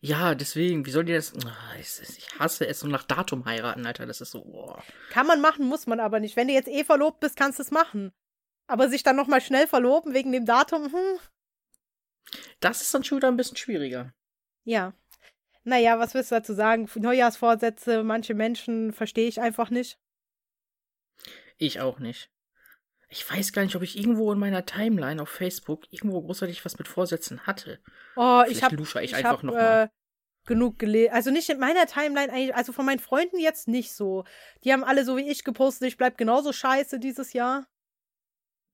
Ja, deswegen, wie soll die das? Ah, Ich hasse es und nach Datum heiraten, Alter. Das ist so. Boah. Kann man machen, muss man aber nicht. Wenn du jetzt eh verlobt bist, kannst du es machen. Aber sich dann nochmal schnell verloben wegen dem Datum, hm, Das ist dann schon wieder ein bisschen schwieriger. ja. Naja, was willst du dazu sagen? Neujahrsvorsätze, manche Menschen verstehe ich einfach nicht. Ich auch nicht. Ich weiß gar nicht, ob ich irgendwo in meiner Timeline auf Facebook irgendwo großartig was mit Vorsätzen hatte. Oh, ich habe ich, ich einfach hab, noch mal. äh, genug gelesen. Also nicht in meiner Timeline, eigentlich, also von meinen Freunden jetzt nicht so. Die haben alle so wie ich gepostet, ich bleib genauso scheiße dieses Jahr.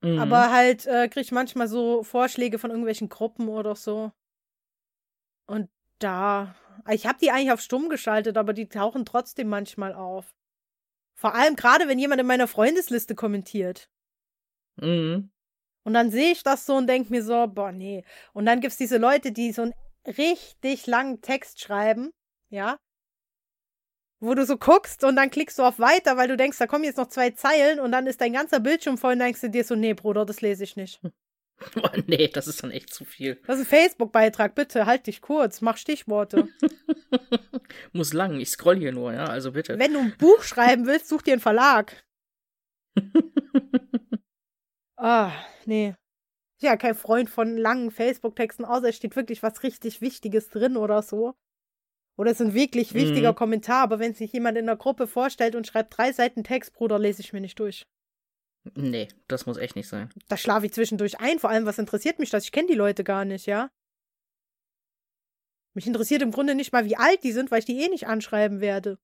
Mhm. Aber halt äh, kriege ich manchmal so Vorschläge von irgendwelchen Gruppen oder so. Und da. Ich habe die eigentlich auf stumm geschaltet, aber die tauchen trotzdem manchmal auf. Vor allem gerade, wenn jemand in meiner Freundesliste kommentiert. Mhm. Und dann sehe ich das so und denke mir so, boah, nee. Und dann gibt's diese Leute, die so einen richtig langen Text schreiben, ja. Wo du so guckst und dann klickst du auf Weiter, weil du denkst, da kommen jetzt noch zwei Zeilen und dann ist dein ganzer Bildschirm voll und denkst du dir so, nee, Bruder, das lese ich nicht. Oh, nee, das ist dann echt zu viel. Das ist ein Facebook-Beitrag, bitte, halt dich kurz, mach Stichworte. Muss lang, ich scroll hier nur, ja, also bitte. Wenn du ein Buch schreiben willst, such dir einen Verlag. Ah, nee. Ja, kein Freund von langen Facebook-Texten, außer es steht wirklich was richtig Wichtiges drin oder so. Oder es ist ein wirklich wichtiger Mhm. Kommentar, aber wenn sich jemand in der Gruppe vorstellt und schreibt drei Seiten Text, Bruder, lese ich mir nicht durch. nee, das muss echt nicht sein. Da schlafe ich zwischendurch ein. Vor allem, was interessiert mich das? Ich kenne die Leute gar nicht, ja? Mich interessiert im Grunde nicht mal, wie alt die sind, weil ich die eh nicht anschreiben werde.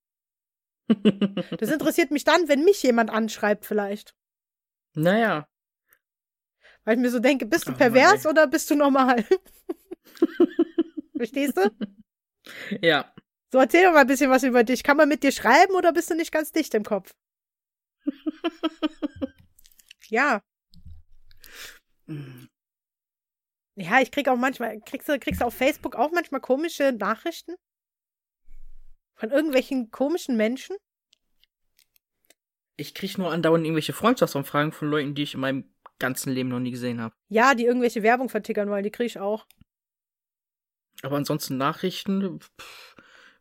Das interessiert mich dann, wenn mich jemand anschreibt, vielleicht. naja. Weil ich mir so denke, bist du Oh pervers oder bist du normal? Verstehst du? Ja. So, erzähl doch mal ein bisschen was über dich. Kann man mit dir schreiben oder bist du nicht ganz dicht im Kopf? ja. Ja, ich krieg auch manchmal, kriegst du, kriegst du auf Facebook auch manchmal komische Nachrichten? Von irgendwelchen komischen Menschen? Ich krieg nur andauernd irgendwelche Freundschaftsanfragen von Leuten, die ich in meinem ganzen Leben noch nie gesehen habe. Ja, die irgendwelche Werbung vertickern wollen, die krieg ich auch. Aber ansonsten Nachrichten, pff,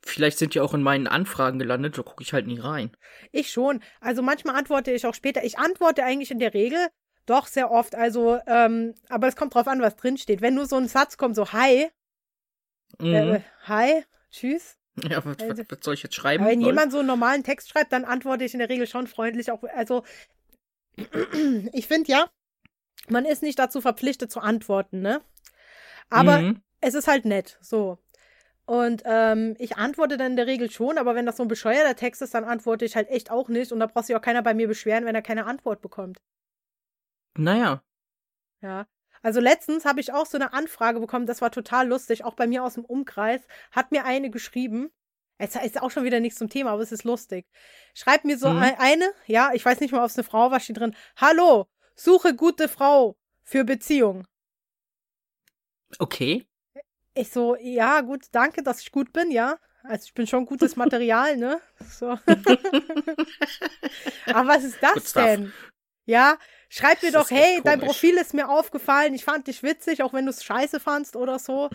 vielleicht sind die auch in meinen Anfragen gelandet, da gucke ich halt nie rein. Ich schon. Also manchmal antworte ich auch später. Ich antworte eigentlich in der Regel doch sehr oft. Also, ähm, aber es kommt drauf an, was drinsteht. Wenn nur so ein Satz kommt, so Hi, Mhm. äh, Hi, tschüss. ja, was, also- was, soll ich jetzt schreiben? Wenn Lol. jemand so einen normalen Text schreibt, dann antworte ich in der Regel schon freundlich. Auch, also, ich finde ja, man ist nicht dazu verpflichtet zu antworten, ne? Aber Mhm. es ist halt nett, so. Und ähm, ich antworte dann in der Regel schon, aber wenn das so ein bescheuerter Text ist, dann antworte ich halt echt auch nicht. Und da braucht sich auch keiner bei mir beschweren, wenn er keine Antwort bekommt. Naja. Ja. Also letztens habe ich auch so eine Anfrage bekommen, das war total lustig, auch bei mir aus dem Umkreis, hat mir eine geschrieben. Es ist auch schon wieder nichts zum Thema, aber es ist lustig. Schreibt mir so Mhm. ein- eine, ja, ich weiß nicht mal, ob es eine Frau war, steht drin. Hallo, suche gute Frau für Beziehung. Okay. Ich so, ja, gut, danke, dass ich gut bin, ja. Also ich bin schon gutes Material, ne? So. Aber was ist das denn? Ja, schreib mir doch, hey, dein. Profil ist mir aufgefallen, ich fand dich witzig, auch wenn du es scheiße fandst oder so.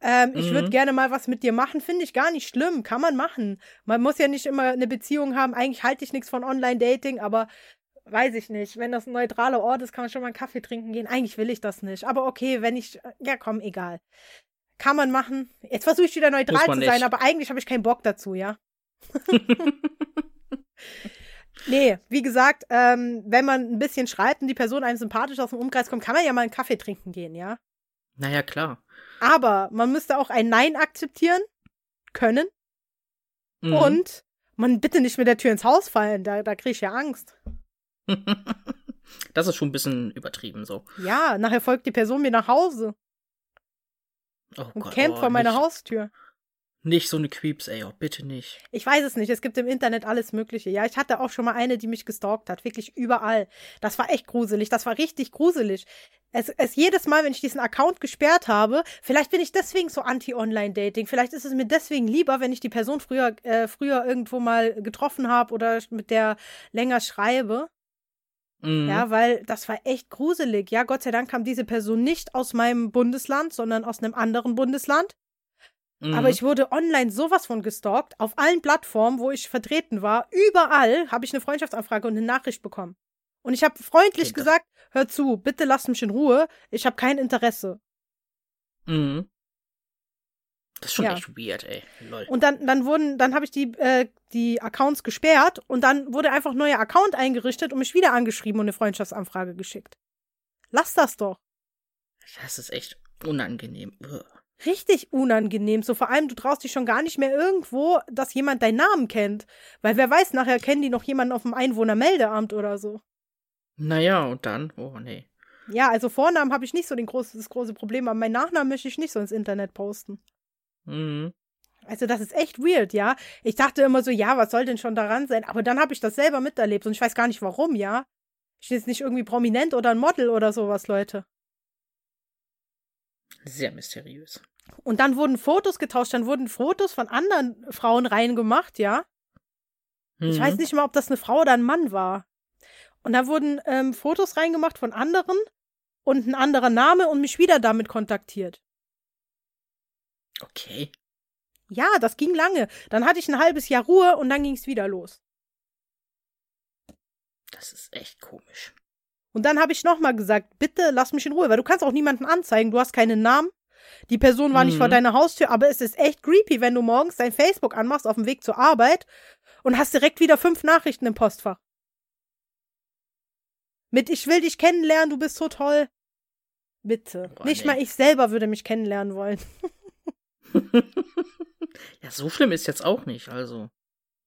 Ähm, Ich würde Mhm. gerne mal was mit dir machen, finde ich gar nicht schlimm, kann man machen. Man muss ja nicht immer eine Beziehung haben, eigentlich halte ich nichts von Online-Dating, aber weiß ich nicht. Wenn das ein neutraler Ort ist, kann man schon mal einen Kaffee trinken gehen. Eigentlich will ich das nicht. Aber okay, wenn ich, ja komm, egal. Kann man machen. Jetzt versuche ich wieder neutral zu sein, nicht. aber eigentlich habe ich keinen Bock dazu, ja. Nee, wie gesagt, ähm, wenn man ein bisschen schreibt und die Person einem sympathisch aus dem Umkreis kommt, kann man ja mal einen Kaffee trinken gehen, ja. Naja, klar. Aber man müsste auch ein Nein akzeptieren können Mhm. und man bitte nicht mit der Tür ins Haus fallen, da, da kriege ich ja Angst. das ist schon ein bisschen übertrieben so. Ja, nachher folgt die Person mir nach Hause Oh und Gott, campt oh, vor meiner nicht, Haustür. Nicht so eine Creeps, ey, oh, bitte nicht. Ich weiß es nicht. Es gibt im Internet alles Mögliche. Ja, ich hatte auch schon mal eine, die mich gestalkt hat. Wirklich überall. Das war echt gruselig. Das war richtig gruselig. Es, es jedes Mal, wenn ich diesen Account gesperrt habe, vielleicht bin ich deswegen so anti-Online-Dating. Vielleicht ist es mir deswegen lieber, wenn ich die Person früher, äh, früher irgendwo mal getroffen habe oder mit der länger schreibe. Mhm. Ja, weil das war echt gruselig. Ja, Gott sei Dank kam diese Person nicht aus meinem Bundesland, sondern aus einem anderen Bundesland. Mhm. Aber ich wurde online sowas von gestalkt, auf allen Plattformen, wo ich vertreten war. Überall habe ich eine Freundschaftsanfrage und eine Nachricht bekommen. Und ich habe freundlich das- gesagt, hör zu, bitte lass mich in Ruhe, ich habe kein Interesse. Mhm. Das ist schon Ja. echt weird, ey. Lol. Und dann, dann wurden, dann habe ich die, äh, die Accounts gesperrt und dann wurde einfach ein neuer Account eingerichtet und mich wieder angeschrieben und eine Freundschaftsanfrage geschickt. Lass das doch. Das ist echt unangenehm. Ugh. Richtig unangenehm. So vor allem, du traust dich schon gar nicht mehr irgendwo, dass jemand deinen Namen kennt. Weil wer weiß, nachher kennen die noch jemanden auf dem Einwohnermeldeamt oder so. Naja, und dann? Oh, nee. Ja, also Vornamen habe ich nicht so den groß, das große Problem, aber meinen Nachnamen möchte ich nicht so ins Internet posten. Mhm. Also das ist echt weird, ja. Ich dachte immer so, ja, was soll denn schon daran sein? Aber dann habe ich das selber miterlebt und ich weiß gar nicht warum, ja. Ich bin jetzt nicht irgendwie prominent oder ein Model oder sowas, Leute. Sehr mysteriös. Und dann wurden Fotos getauscht, dann wurden Fotos von anderen Frauen reingemacht, ja. Ich Mhm. weiß nicht mal, ob das eine Frau oder ein Mann war. Und da wurden ähm, Fotos reingemacht von anderen und ein anderer Name und mich wieder damit kontaktiert. Okay. Ja, das ging lange. Dann hatte ich ein halbes Jahr Ruhe und dann ging es wieder los. Das ist echt komisch. Und dann habe ich nochmal gesagt, bitte lass mich in Ruhe, weil du kannst auch niemanden anzeigen, du hast keinen Namen. Die Person war nicht Mhm. vor deiner Haustür, aber es ist echt creepy, wenn du morgens dein Facebook anmachst auf dem Weg zur Arbeit und hast direkt wieder fünf Nachrichten im Postfach. Mit ich will dich kennenlernen, du bist so toll. Bitte. Boah, nicht nee. mal ich selber würde mich kennenlernen wollen. ja, so schlimm ist jetzt auch nicht, also.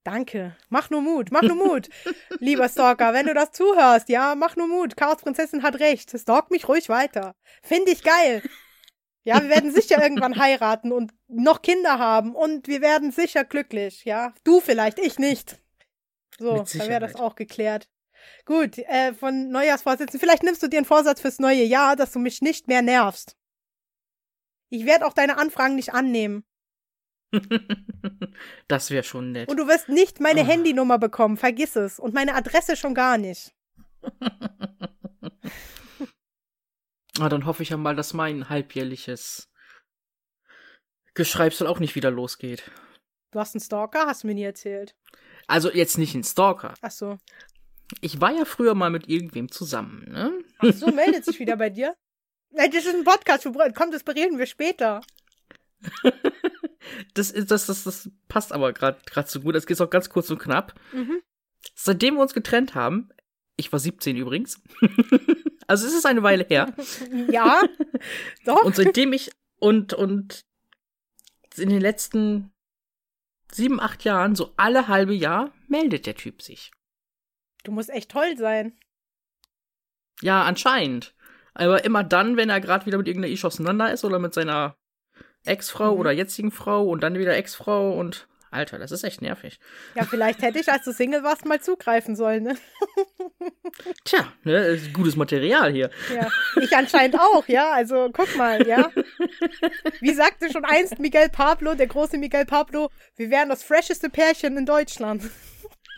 Danke. Mach nur Mut, mach nur Mut. Lieber Stalker, wenn du das zuhörst, ja, mach nur Mut. Chaosprinzessin hat recht. Stalk mich ruhig weiter. Finde ich geil. Ja, wir werden sicher irgendwann heiraten und noch Kinder haben und wir werden sicher glücklich, ja. Du vielleicht, ich nicht. So, dann wäre das auch geklärt. Gut, äh, von Neujahrsvorsätzen. Vielleicht nimmst du dir einen Vorsatz fürs neue Jahr, dass du mich nicht mehr nervst. Ich werde auch deine Anfragen nicht annehmen. das wäre schon nett. Und du wirst nicht meine Ah. Handynummer bekommen, vergiss es. Und meine Adresse schon gar nicht. Ah, dann hoffe ich ja mal, dass mein halbjährliches Geschreibsel auch nicht wieder losgeht. Du hast einen Stalker, hast du mir nie erzählt. Also jetzt nicht ein Stalker. Ach so. Ich war ja früher mal mit irgendwem zusammen, ne? Ach so, meldet sich wieder bei dir? Nein, das ist ein Podcast. Komm, das bereden wir später. Das ist das das das passt aber gerade so gut. Das geht auch ganz kurz und knapp. Mhm. Seitdem wir uns getrennt haben, ich war 17 übrigens. also es ist eine Weile her. Ja, doch. Und seitdem ich und und in den letzten sieben, acht Jahren, so alle halbe Jahr, meldet der Typ sich. Du musst echt toll sein. Ja, anscheinend. Aber immer dann, wenn er gerade wieder mit irgendeiner Isch auseinander ist oder mit seiner Ex-Frau Mhm. oder jetzigen Frau und dann wieder Ex-Frau und Alter, das ist echt nervig. Ja, vielleicht hätte ich, als du Single warst, mal zugreifen sollen, ne? Tja, ne, ist gutes Material hier. Ja. Ich anscheinend auch, ja. Also guck mal, ja. Wie sagte schon einst Miguel Pablo, der große Miguel Pablo, wir wären das fresheste Pärchen in Deutschland.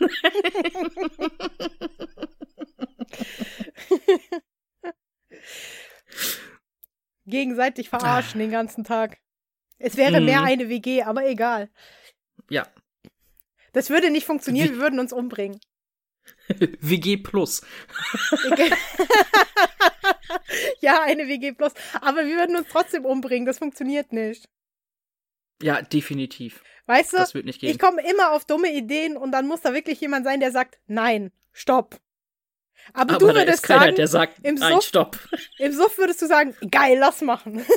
Gegenseitig verarschen den ganzen Tag. Es wäre mehr Mhm. eine WG, aber egal. Ja. Das würde nicht funktionieren, wir würden uns umbringen. WG Plus. ja, eine WG plus. Aber wir würden uns trotzdem umbringen. Das funktioniert nicht. Ja, definitiv. Weißt du? Das wird nicht Ich gehen. komme immer auf dumme Ideen und dann muss da wirklich jemand sein, der sagt, nein, stopp. Aber, Aber du würdest keiner, sagen, der sagt, im nein, Suff- stopp. im Suff würdest du sagen, geil, lass machen.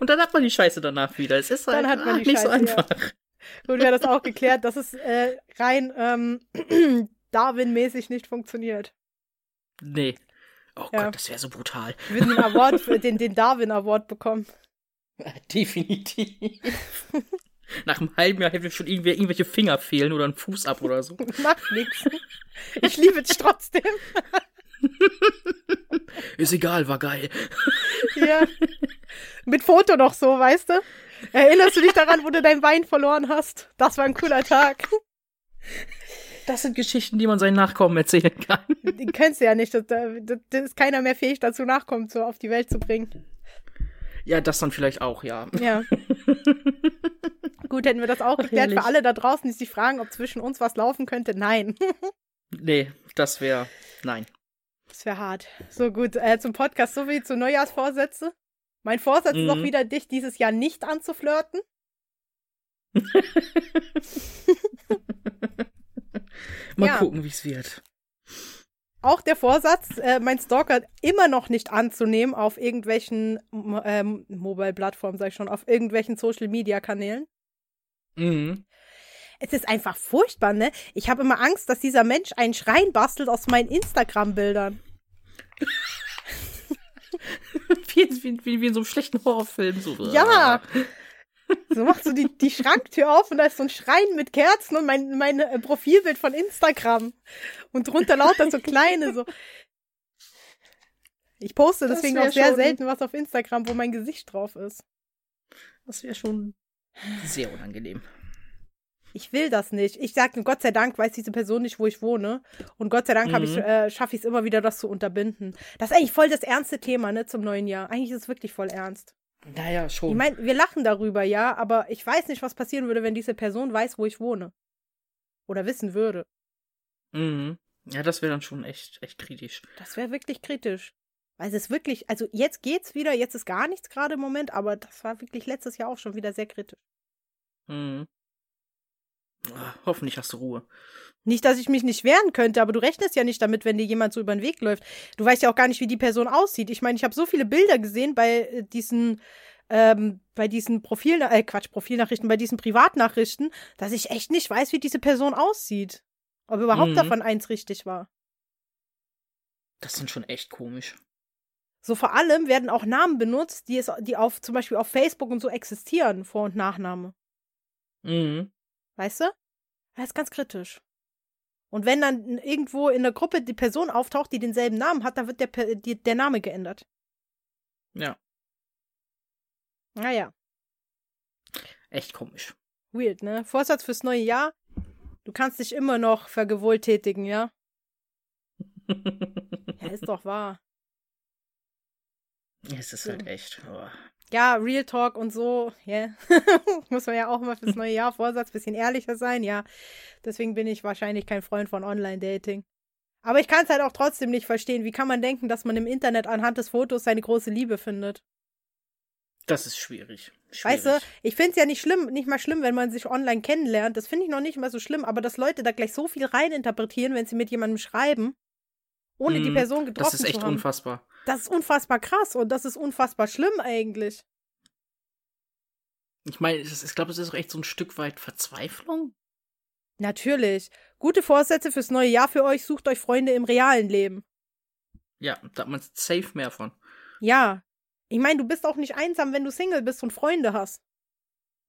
Und dann hat man die Scheiße danach wieder. Es ist halt Dann hat man ah, nicht so Scheiße, ja. einfach. Gut, wäre das auch geklärt, dass es äh, rein ähm, Darwin-mäßig nicht funktioniert. Nee. Oh Ja. Gott, das wäre so brutal. Wir würden den Award den, den Darwin Award bekommen. Definitiv. Nach einem halben Jahr hätte schon irgendwie irgendwelche Finger fehlen oder ein Fuß ab oder so. Macht nichts. Ich liebe dich trotzdem. Ist egal, war geil. Ja. Mit Foto noch so, weißt du? Erinnerst du dich daran, wo du dein Bein verloren hast? Das war ein cooler Tag. Das sind Geschichten, die man seinen Nachkommen erzählen kann. Die kennst du ja nicht. Das, das, das ist keiner mehr fähig dazu, Nachkommen so auf die Welt zu bringen. Ja, das dann vielleicht auch, ja. Ja. Gut, hätten wir das auch Ach, geklärt. Für herrlich. alle da draußen, die sich fragen, ob zwischen uns was laufen könnte. Nein. Nee, das wäre. Nein. Das wäre hart. So gut, äh, zum Podcast sowie zu Neujahrsvorsätze. Mein Vorsatz mhm. ist auch mhm. wieder, dich dieses Jahr nicht anzuflirten. Mal ja. gucken, wie es wird. Auch der Vorsatz, äh, mein Stalker immer noch nicht anzunehmen auf irgendwelchen ähm, Mobile-Plattformen, sag ich schon, auf irgendwelchen Social-Media-Kanälen. Mhm. Es ist einfach furchtbar, ne? Ich habe immer Angst, dass dieser Mensch einen Schrein bastelt aus meinen Instagram-Bildern. wie, wie, wie, in so einem schlechten Horrorfilm. So. Ja. So machst du die, die Schranktür auf und da ist so ein Schrein mit Kerzen und mein, mein äh, Profilbild von Instagram. Und drunter lauter so kleine, so. Ich poste deswegen auch sehr selten was auf Instagram, wo mein Gesicht drauf ist. Das wäre schon sehr unangenehm. Ich will das nicht. Ich sage, Gott sei Dank weiß diese Person nicht, wo ich wohne. Und Gott sei Dank mhm. ich, äh, schaffe ich es immer wieder, das zu unterbinden. Das ist eigentlich voll das ernste Thema, ne, zum neuen Jahr. Eigentlich ist es wirklich voll ernst. Naja, schon. Ich meine, wir lachen darüber, ja, aber ich weiß nicht, was passieren würde, wenn diese Person weiß, wo ich wohne. Oder wissen würde. Mhm. Ja, das wäre dann schon echt, echt kritisch. Das wäre wirklich kritisch. Weil es ist wirklich, also jetzt geht's wieder, jetzt ist gar nichts gerade im Moment, aber das war wirklich letztes Jahr auch schon wieder sehr kritisch. Mhm. Ach, hoffentlich hast du Ruhe. Nicht, dass ich mich nicht wehren könnte, aber du rechnest ja nicht damit, wenn dir jemand so über den Weg läuft. Du weißt ja auch gar nicht, wie die Person aussieht. Ich meine, ich habe so viele Bilder gesehen bei äh, diesen, ähm, bei diesen Profil, äh, Quatsch, Profilnachrichten, bei diesen Privatnachrichten, dass ich echt nicht weiß, wie diese Person aussieht. Ob überhaupt mhm. davon eins richtig war. Das sind schon echt komisch. So vor allem werden auch Namen benutzt, die es, die auf, zum Beispiel auf Facebook und so existieren, Vor- und Nachname. Mhm. Weißt du? Das ist ganz kritisch. Und wenn dann irgendwo in der Gruppe die Person auftaucht, die denselben Namen hat, dann wird der, die, der Name geändert. Ja. Naja. Echt komisch. Weird, ne? Vorsatz fürs neue Jahr. Du kannst dich immer noch vergewohltätigen, ja? ja, ist doch wahr. Es ist halt echt. Oh ja, Real Talk und so, ja, yeah. muss man ja auch mal fürs neue Jahr Vorsatz bisschen ehrlicher sein, ja. Deswegen bin ich wahrscheinlich kein Freund von Online-Dating. Aber ich kann es halt auch trotzdem nicht verstehen. Wie kann man denken, dass man im Internet anhand des Fotos seine große Liebe findet? Das ist schwierig. schwierig. Weißt du, ich finde es ja nicht schlimm, nicht mal schlimm, wenn man sich online kennenlernt. Das finde ich noch nicht mal so schlimm, aber dass Leute da gleich so viel reininterpretieren, wenn sie mit jemandem schreiben, ohne mm, die mhm. Person getroffen zu haben. Das ist echt unfassbar. Das ist unfassbar krass und das ist unfassbar schlimm eigentlich. Ich meine, ich glaube, es ist auch echt so ein Stück weit Verzweiflung. Natürlich. Gute Vorsätze fürs neue Jahr für euch. Sucht euch Freunde im realen Leben. Ja, da hat man safe mehr von. Ja. Ich meine, du bist auch nicht einsam, wenn du Single bist und Freunde hast.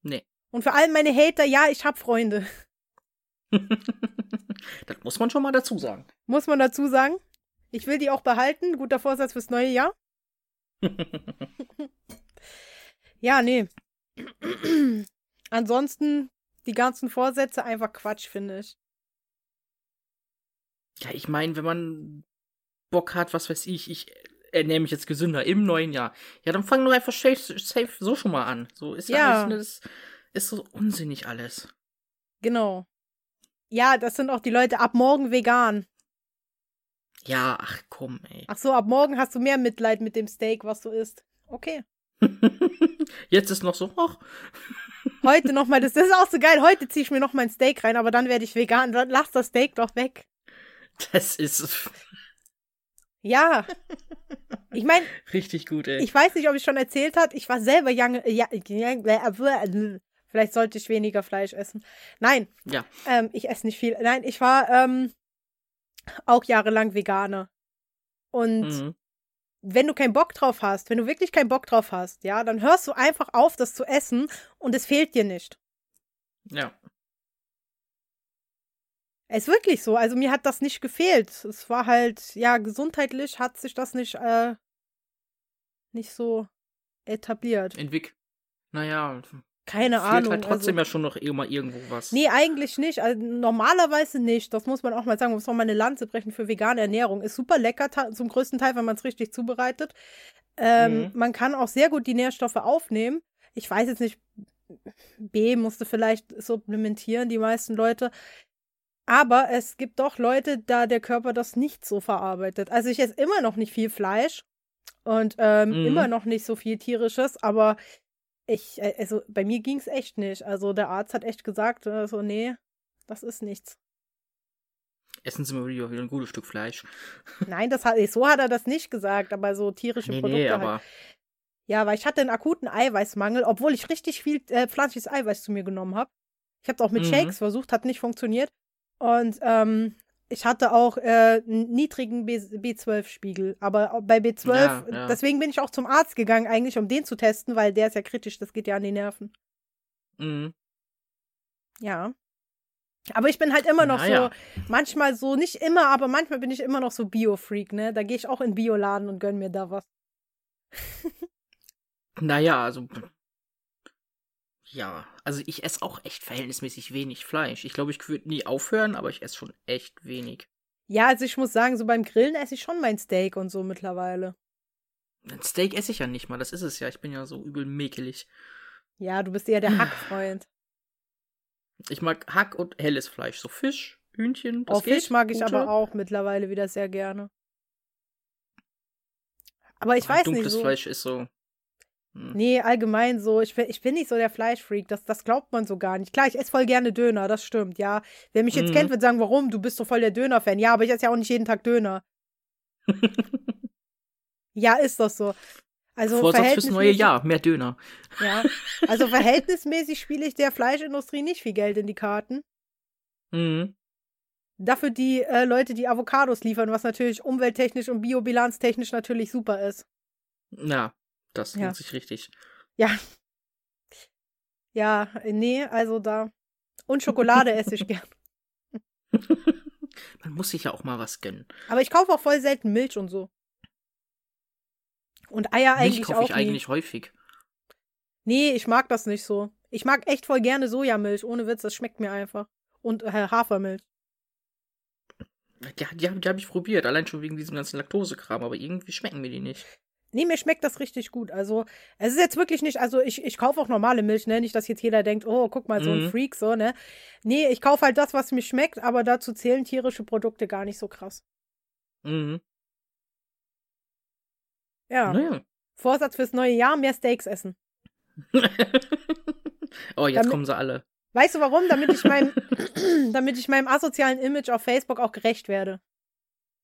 Nee. Und für all meine Hater, ja, ich hab Freunde. das muss man schon mal dazu sagen. Muss man dazu sagen? Ich will die auch behalten. Guter Vorsatz fürs neue Jahr. ja, nee. Ansonsten die ganzen Vorsätze einfach Quatsch, finde ich. Ja, ich meine, wenn man Bock hat, was weiß ich, ich ernähre mich jetzt gesünder im neuen Jahr. Ja, dann fang doch einfach safe, safe so schon mal an. So ist ja, alles, ist so unsinnig alles. Genau. Ja, das sind auch die Leute ab morgen vegan. Ja, ach komm, ey. Ach so, ab morgen hast du mehr Mitleid mit dem Steak, was du isst. Okay. Jetzt ist noch so, ach. Heute nochmal, das, das ist auch so geil. Heute ziehe ich mir noch mein Steak rein, aber dann werde ich vegan. Dann lass das Steak doch weg. Das ist. Ja. Ich meine. Richtig gut, ey. Ich weiß nicht, ob ich schon erzählt habe. Ich war selber young, ja, Vielleicht sollte ich weniger Fleisch essen. Nein. Ja. Ähm, ich esse nicht viel. Nein, ich war ähm, auch jahrelang Veganer. Und mhm. wenn du keinen Bock drauf hast, wenn du wirklich keinen Bock drauf hast, ja, dann hörst du einfach auf, das zu essen und es fehlt dir nicht. Ja. Es ist wirklich so. Also mir hat das nicht gefehlt. Es war halt, ja, gesundheitlich hat sich das nicht, äh, nicht so etabliert. Entwick. Naja, keine Fehlt Ahnung. halt trotzdem also, ja schon noch immer irgendwo was. Nee, eigentlich nicht. Also, normalerweise nicht. Das muss man auch mal sagen. Muss man mal eine Lanze brechen für vegane Ernährung. Ist super lecker zum größten Teil, wenn man es richtig zubereitet. Ähm, mhm. Man kann auch sehr gut die Nährstoffe aufnehmen. Ich weiß jetzt nicht, B musste vielleicht supplementieren, die meisten Leute. Aber es gibt doch Leute, da der Körper das nicht so verarbeitet. Also ich esse immer noch nicht viel Fleisch. Und ähm, Mhm. immer noch nicht so viel tierisches, aber ich, äh, also bei mir ging es echt nicht. Also der Arzt hat echt gesagt, äh, so, nee, das ist nichts. Essen Sie mal wieder, wieder ein gutes Stück Fleisch. Nein, das hat, so hat er das nicht gesagt, aber so tierische Nee, Produkte nee, halt. aber Ja, weil ich hatte einen akuten Eiweißmangel, obwohl ich richtig viel äh, pflanzliches Eiweiß zu mir genommen habe. Ich habe es auch mit Mhm. Shakes versucht, hat nicht funktioniert. Und ähm, ich hatte auch äh, einen niedrigen B B12-Spiegel. Aber bei B12, Ja, ja. deswegen bin ich auch zum Arzt gegangen, eigentlich, um den zu testen, weil der ist ja kritisch, das geht ja an die Nerven. mhm. Ja. Aber ich bin halt immer noch Naja. so, manchmal so, nicht immer, aber manchmal bin ich immer noch so Bio-Freak, ne? Da gehe ich auch in Bioladen und gönn mir da was. Naja, also. Ja, also ich esse auch echt verhältnismäßig wenig Fleisch. Ich glaube, ich würde nie aufhören, aber ich esse schon echt wenig. Ja, also ich muss sagen, so beim Grillen esse ich schon mein Steak und so mittlerweile. Ein Steak esse ich ja nicht mal, das ist es ja. Ich bin ja so übel mäkelig. Ja, du bist eher der Hackfreund. Ich mag Hack und helles Fleisch. So Fisch, Hühnchen, das Oh, Fisch geht, mag ich gute. aber auch mittlerweile wieder sehr gerne. Aber ich Ah, weiß Dunkles nicht so. Fleisch ist so. Hm. Nee, allgemein so. Ich bin, ich bin nicht so der Fleischfreak. Das, das glaubt man so gar nicht. Klar, ich esse voll gerne Döner, das stimmt, ja. Wer mich jetzt Mhm. kennt, wird sagen, warum? Du bist so voll der Döner-Fan. Ja, aber ich esse ja auch nicht jeden Tag Döner. Ja, ist das so. Also Vorsatz fürs neue verhältnismäßig- Jahr, mehr Döner. Ja. Also verhältnismäßig spiele ich der Fleischindustrie nicht viel Geld in die Karten. Mhm. Dafür die äh, Leute, die Avocados liefern, was natürlich umwelttechnisch und biobilanztechnisch natürlich super ist. Ja, das Ja. sich richtig. Ja. Ja, nee, also da. Und Schokolade esse ich gern. Man muss sich ja auch mal was gönnen. Aber ich kaufe auch voll selten Milch und so. Und Eier Milch eigentlich kaufe auch ich nie. eigentlich häufig. Nee, ich mag das nicht so. Ich mag echt voll gerne Sojamilch, ohne Witz, das schmeckt mir einfach. Und äh, Hafermilch. Die, die, die habe ich probiert, allein schon wegen diesem ganzen Laktosekram, aber irgendwie schmecken mir die nicht. Nee, mir schmeckt das richtig gut. Also, es ist jetzt wirklich nicht, also ich, ich kaufe auch normale Milch, ne? Nicht, dass jetzt jeder denkt, oh, guck mal, so ein Mhm. Freak, so, ne? Nee, ich kaufe halt das, was mir schmeckt, aber dazu zählen tierische Produkte gar nicht so krass. Mhm. Ja. Naja. Vorsatz fürs neue Jahr, mehr Steaks essen. oh, jetzt Damit- kommen sie alle. Weißt du warum? Damit ich meinem, damit ich meinem asozialen Image auf Facebook auch gerecht werde.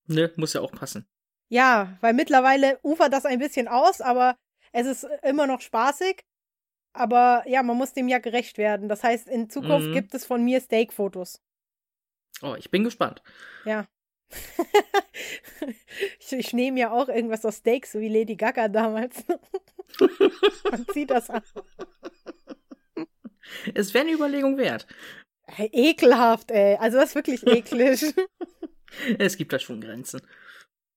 Ne, muss ja auch passen. Ja, weil mittlerweile ufert das ein bisschen aus, aber es ist immer noch spaßig. Aber ja, man muss dem ja gerecht werden. Das heißt, in Zukunft Mhm. gibt es von mir Steak-Fotos. Oh, ich bin gespannt. Ja. ich, ich nehme ja auch irgendwas aus Steaks, so wie Lady Gaga damals. Und zieh das an. Es wäre eine Überlegung wert. Ekelhaft, ey. Also das ist wirklich eklig. Es gibt da schon Grenzen.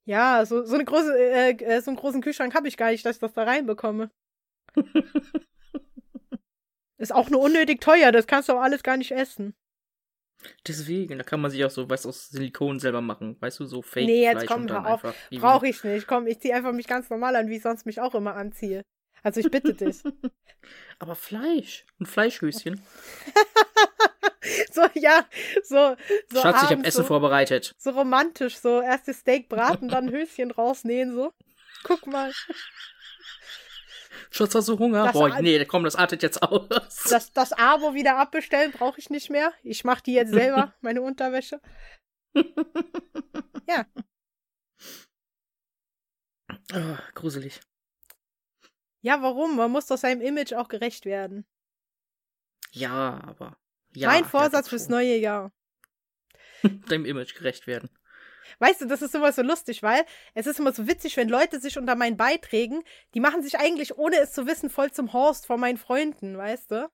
Ja, so, so, eine große, äh, äh, so einen großen Kühlschrank habe ich gar nicht, dass ich das da reinbekomme. Ist auch nur unnötig teuer, das kannst du auch alles gar nicht essen. Deswegen, da kann man sich auch so, weißt du, aus Silikon selber machen. Weißt du, so fake Nee, jetzt Fleisch komm, und hör auf. Brauche ich nicht. Komm, ich ziehe einfach mich ganz normal an, wie ich sonst mich auch immer anziehe. Also ich bitte dich. Aber Fleisch. Ein Fleischhöschen. so, ja, so. so Schatz, ich habe Essen so, vorbereitet. so romantisch, so erstes Steak braten, dann Höschen rausnähen, so. Guck mal, Schatz, hast du Hunger? Das Boah, nee, komm, das artet jetzt aus. das, das Abo wieder abbestellen brauche ich nicht mehr. Ich mache die jetzt selber, meine Unterwäsche. Ja, Ah, gruselig. ja, warum? Man muss doch seinem Image auch gerecht werden. Ja, aber. Ja, mein Vorsatz fürs neue Jahr. Deinem Image gerecht werden. Weißt du, das ist immer so lustig, weil es ist immer so witzig, wenn Leute sich unter meinen Beiträgen, die machen sich eigentlich, ohne es zu wissen, voll zum Horst von meinen Freunden, weißt du?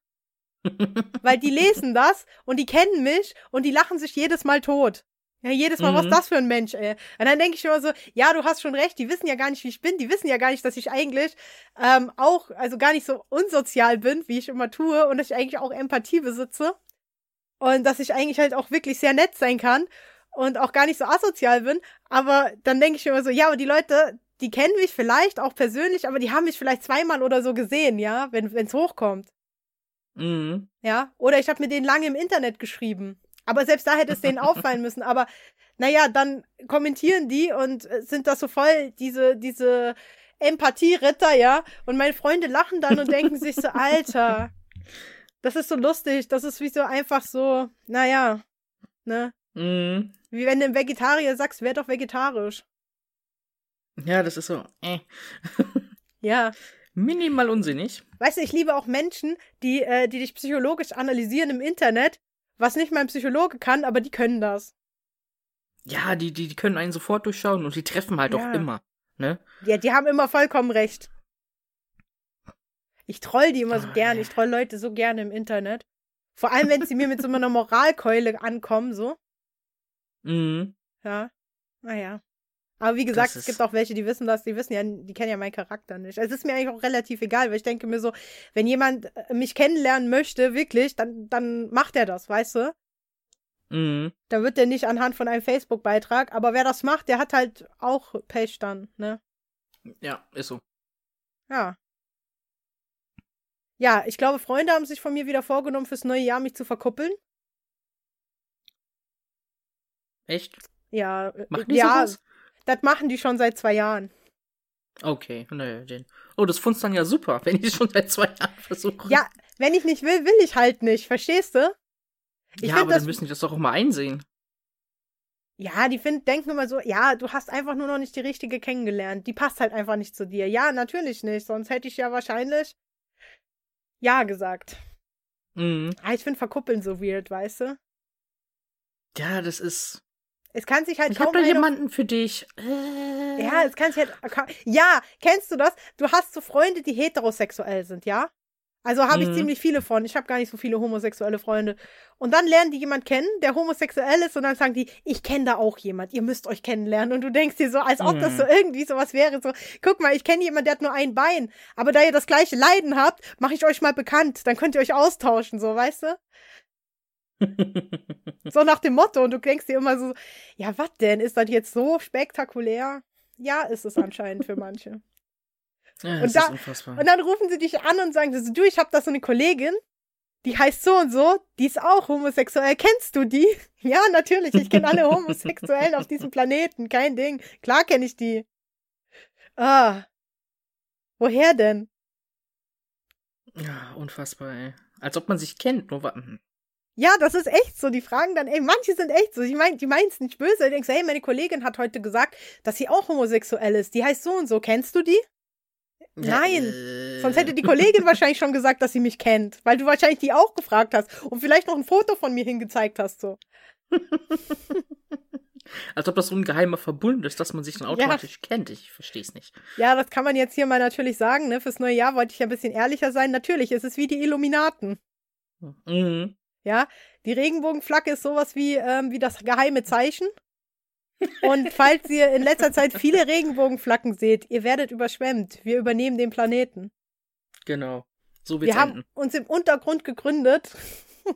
Weil die lesen das und die kennen mich und die lachen sich jedes Mal tot. Ja, jedes Mal, was Mhm. ist das für ein Mensch, ey? Und dann denke ich immer so, ja, du hast schon recht, die wissen ja gar nicht, wie ich bin, die wissen ja gar nicht, dass ich eigentlich ähm, auch, also gar nicht so unsozial bin, wie ich immer tue und dass ich eigentlich auch Empathie besitze und dass ich eigentlich halt auch wirklich sehr nett sein kann und auch gar nicht so asozial bin, aber dann denke ich mir immer so, ja, aber die Leute, die kennen mich vielleicht auch persönlich, aber die haben mich vielleicht zweimal oder so gesehen, ja, wenn es hochkommt. Mhm. Ja, oder ich habe mit denen lange im Internet geschrieben. Aber selbst da hätte es denen auffallen müssen. Aber naja, dann kommentieren die und äh, sind das so voll diese, diese Empathie-Ritter, ja. Und meine Freunde lachen dann und denken sich so, Alter, das ist so lustig. Das ist wie so einfach so, naja, ne? Mhm. Wie wenn du einem Vegetarier sagst, wär doch vegetarisch. Ja, das ist so, äh. Ja. Minimal unsinnig. Weißt du, ich liebe auch Menschen, die, äh, die dich psychologisch analysieren im Internet, was nicht mein Psychologe kann, aber die können das. Ja, die, die, die können einen sofort durchschauen und die treffen halt Ja. auch immer. Ne? Ja, die haben immer vollkommen recht. Ich troll die immer so Ah, gerne. Ich troll Leute so gerne im Internet. Vor allem, wenn sie mir mit so einer Moralkeule ankommen, so. Mhm. Ja. Naja. Aber wie gesagt, es gibt auch welche, die wissen das, die wissen ja, die kennen ja meinen Charakter nicht. Es ist mir eigentlich auch relativ egal, weil ich denke mir so, wenn jemand äh, mich kennenlernen möchte, wirklich, dann, dann macht er das, weißt du? Mhm. Da wird er nicht anhand von einem Facebook-Beitrag, aber wer das macht, der hat halt auch Pech dann, ne? Ja, ist so. Ja. Ja, ich glaube, Freunde haben sich von mir wieder vorgenommen, fürs neue Jahr mich zu verkuppeln. Echt? Ja, Machen die ja, sowas? das machen die schon seit zwei Jahren. Okay, naja, den. Oh, das find's dann ja super, wenn ich es schon seit zwei Jahren versuche. Ja, wenn ich nicht will, will ich halt nicht, verstehst du? Ich ja aber das- dann müssen die das doch auch mal einsehen. Ja, die find, denken immer so, ja, du hast einfach nur noch nicht die richtige kennengelernt. Die passt halt einfach nicht zu dir. Ja, natürlich nicht, sonst hätte ich ja wahrscheinlich ja gesagt. Mhm. Ah, ich finde Verkuppeln so weird, weißt du? Ja, das ist. Es kann sich halt Ich hab kaum da einer jemanden für dich. Äh. Ja, es kann sich halt. Ja, kennst du das? Du hast so Freunde, die heterosexuell sind, ja? Also habe ich Mhm. ziemlich viele von. Ich habe gar nicht so viele homosexuelle Freunde. Und dann lernen die jemand kennen, der homosexuell ist, und dann sagen die, ich kenne da auch jemand, ihr müsst euch kennenlernen. Und du denkst dir so, als ob das Mhm. so irgendwie sowas wäre. So, guck mal, ich kenne jemanden, der hat nur ein Bein. Aber da ihr das gleiche Leiden habt, mache ich euch mal bekannt. Dann könnt ihr euch austauschen, so, weißt du? So nach dem Motto. Und du denkst dir immer so, ja, was denn? Ist das jetzt so spektakulär? Ja, ist es anscheinend für manche. Ja, Und da-. Und dann rufen sie dich an und sagen so, du, ich habe da so eine Kollegin, die heißt so und so, die ist auch homosexuell. Kennst du die? Ja, natürlich, ich kenne alle Homosexuellen auf diesem Planeten, kein Ding. Klar kenne ich die. Ah. Woher denn? ja, unfassbar, ey. Als ob man sich kennt, nur wa- hm. Ja, das ist echt so. Die fragen dann, ey, manche sind echt so. Ich mein, die meinen es nicht böse. Die denken so, hey, meine Kollegin hat heute gesagt, dass sie auch homosexuell ist. Die heißt so und so. Kennst du die? Nein. Äh, Sonst hätte die Kollegin wahrscheinlich schon gesagt, dass sie mich kennt, weil du wahrscheinlich die auch gefragt hast und vielleicht noch ein Foto von mir hingezeigt hast, so. Als ob das so ein geheimer Verbund ist, dass man sich dann automatisch kennt. Ich versteh's nicht. Ja, das kann man jetzt hier mal natürlich sagen, ne? Fürs neue Jahr wollte ich ja ein bisschen ehrlicher sein. Natürlich, es ist wie die Illuminaten. Mhm. Ja, die Regenbogenflagge ist sowas wie, ähm, wie das geheime Zeichen. Und falls ihr in letzter Zeit viele Regenbogenflaggen seht, ihr werdet überschwemmt. Wir übernehmen den Planeten. Genau. So wird's Wir haben enden. uns im Untergrund gegründet.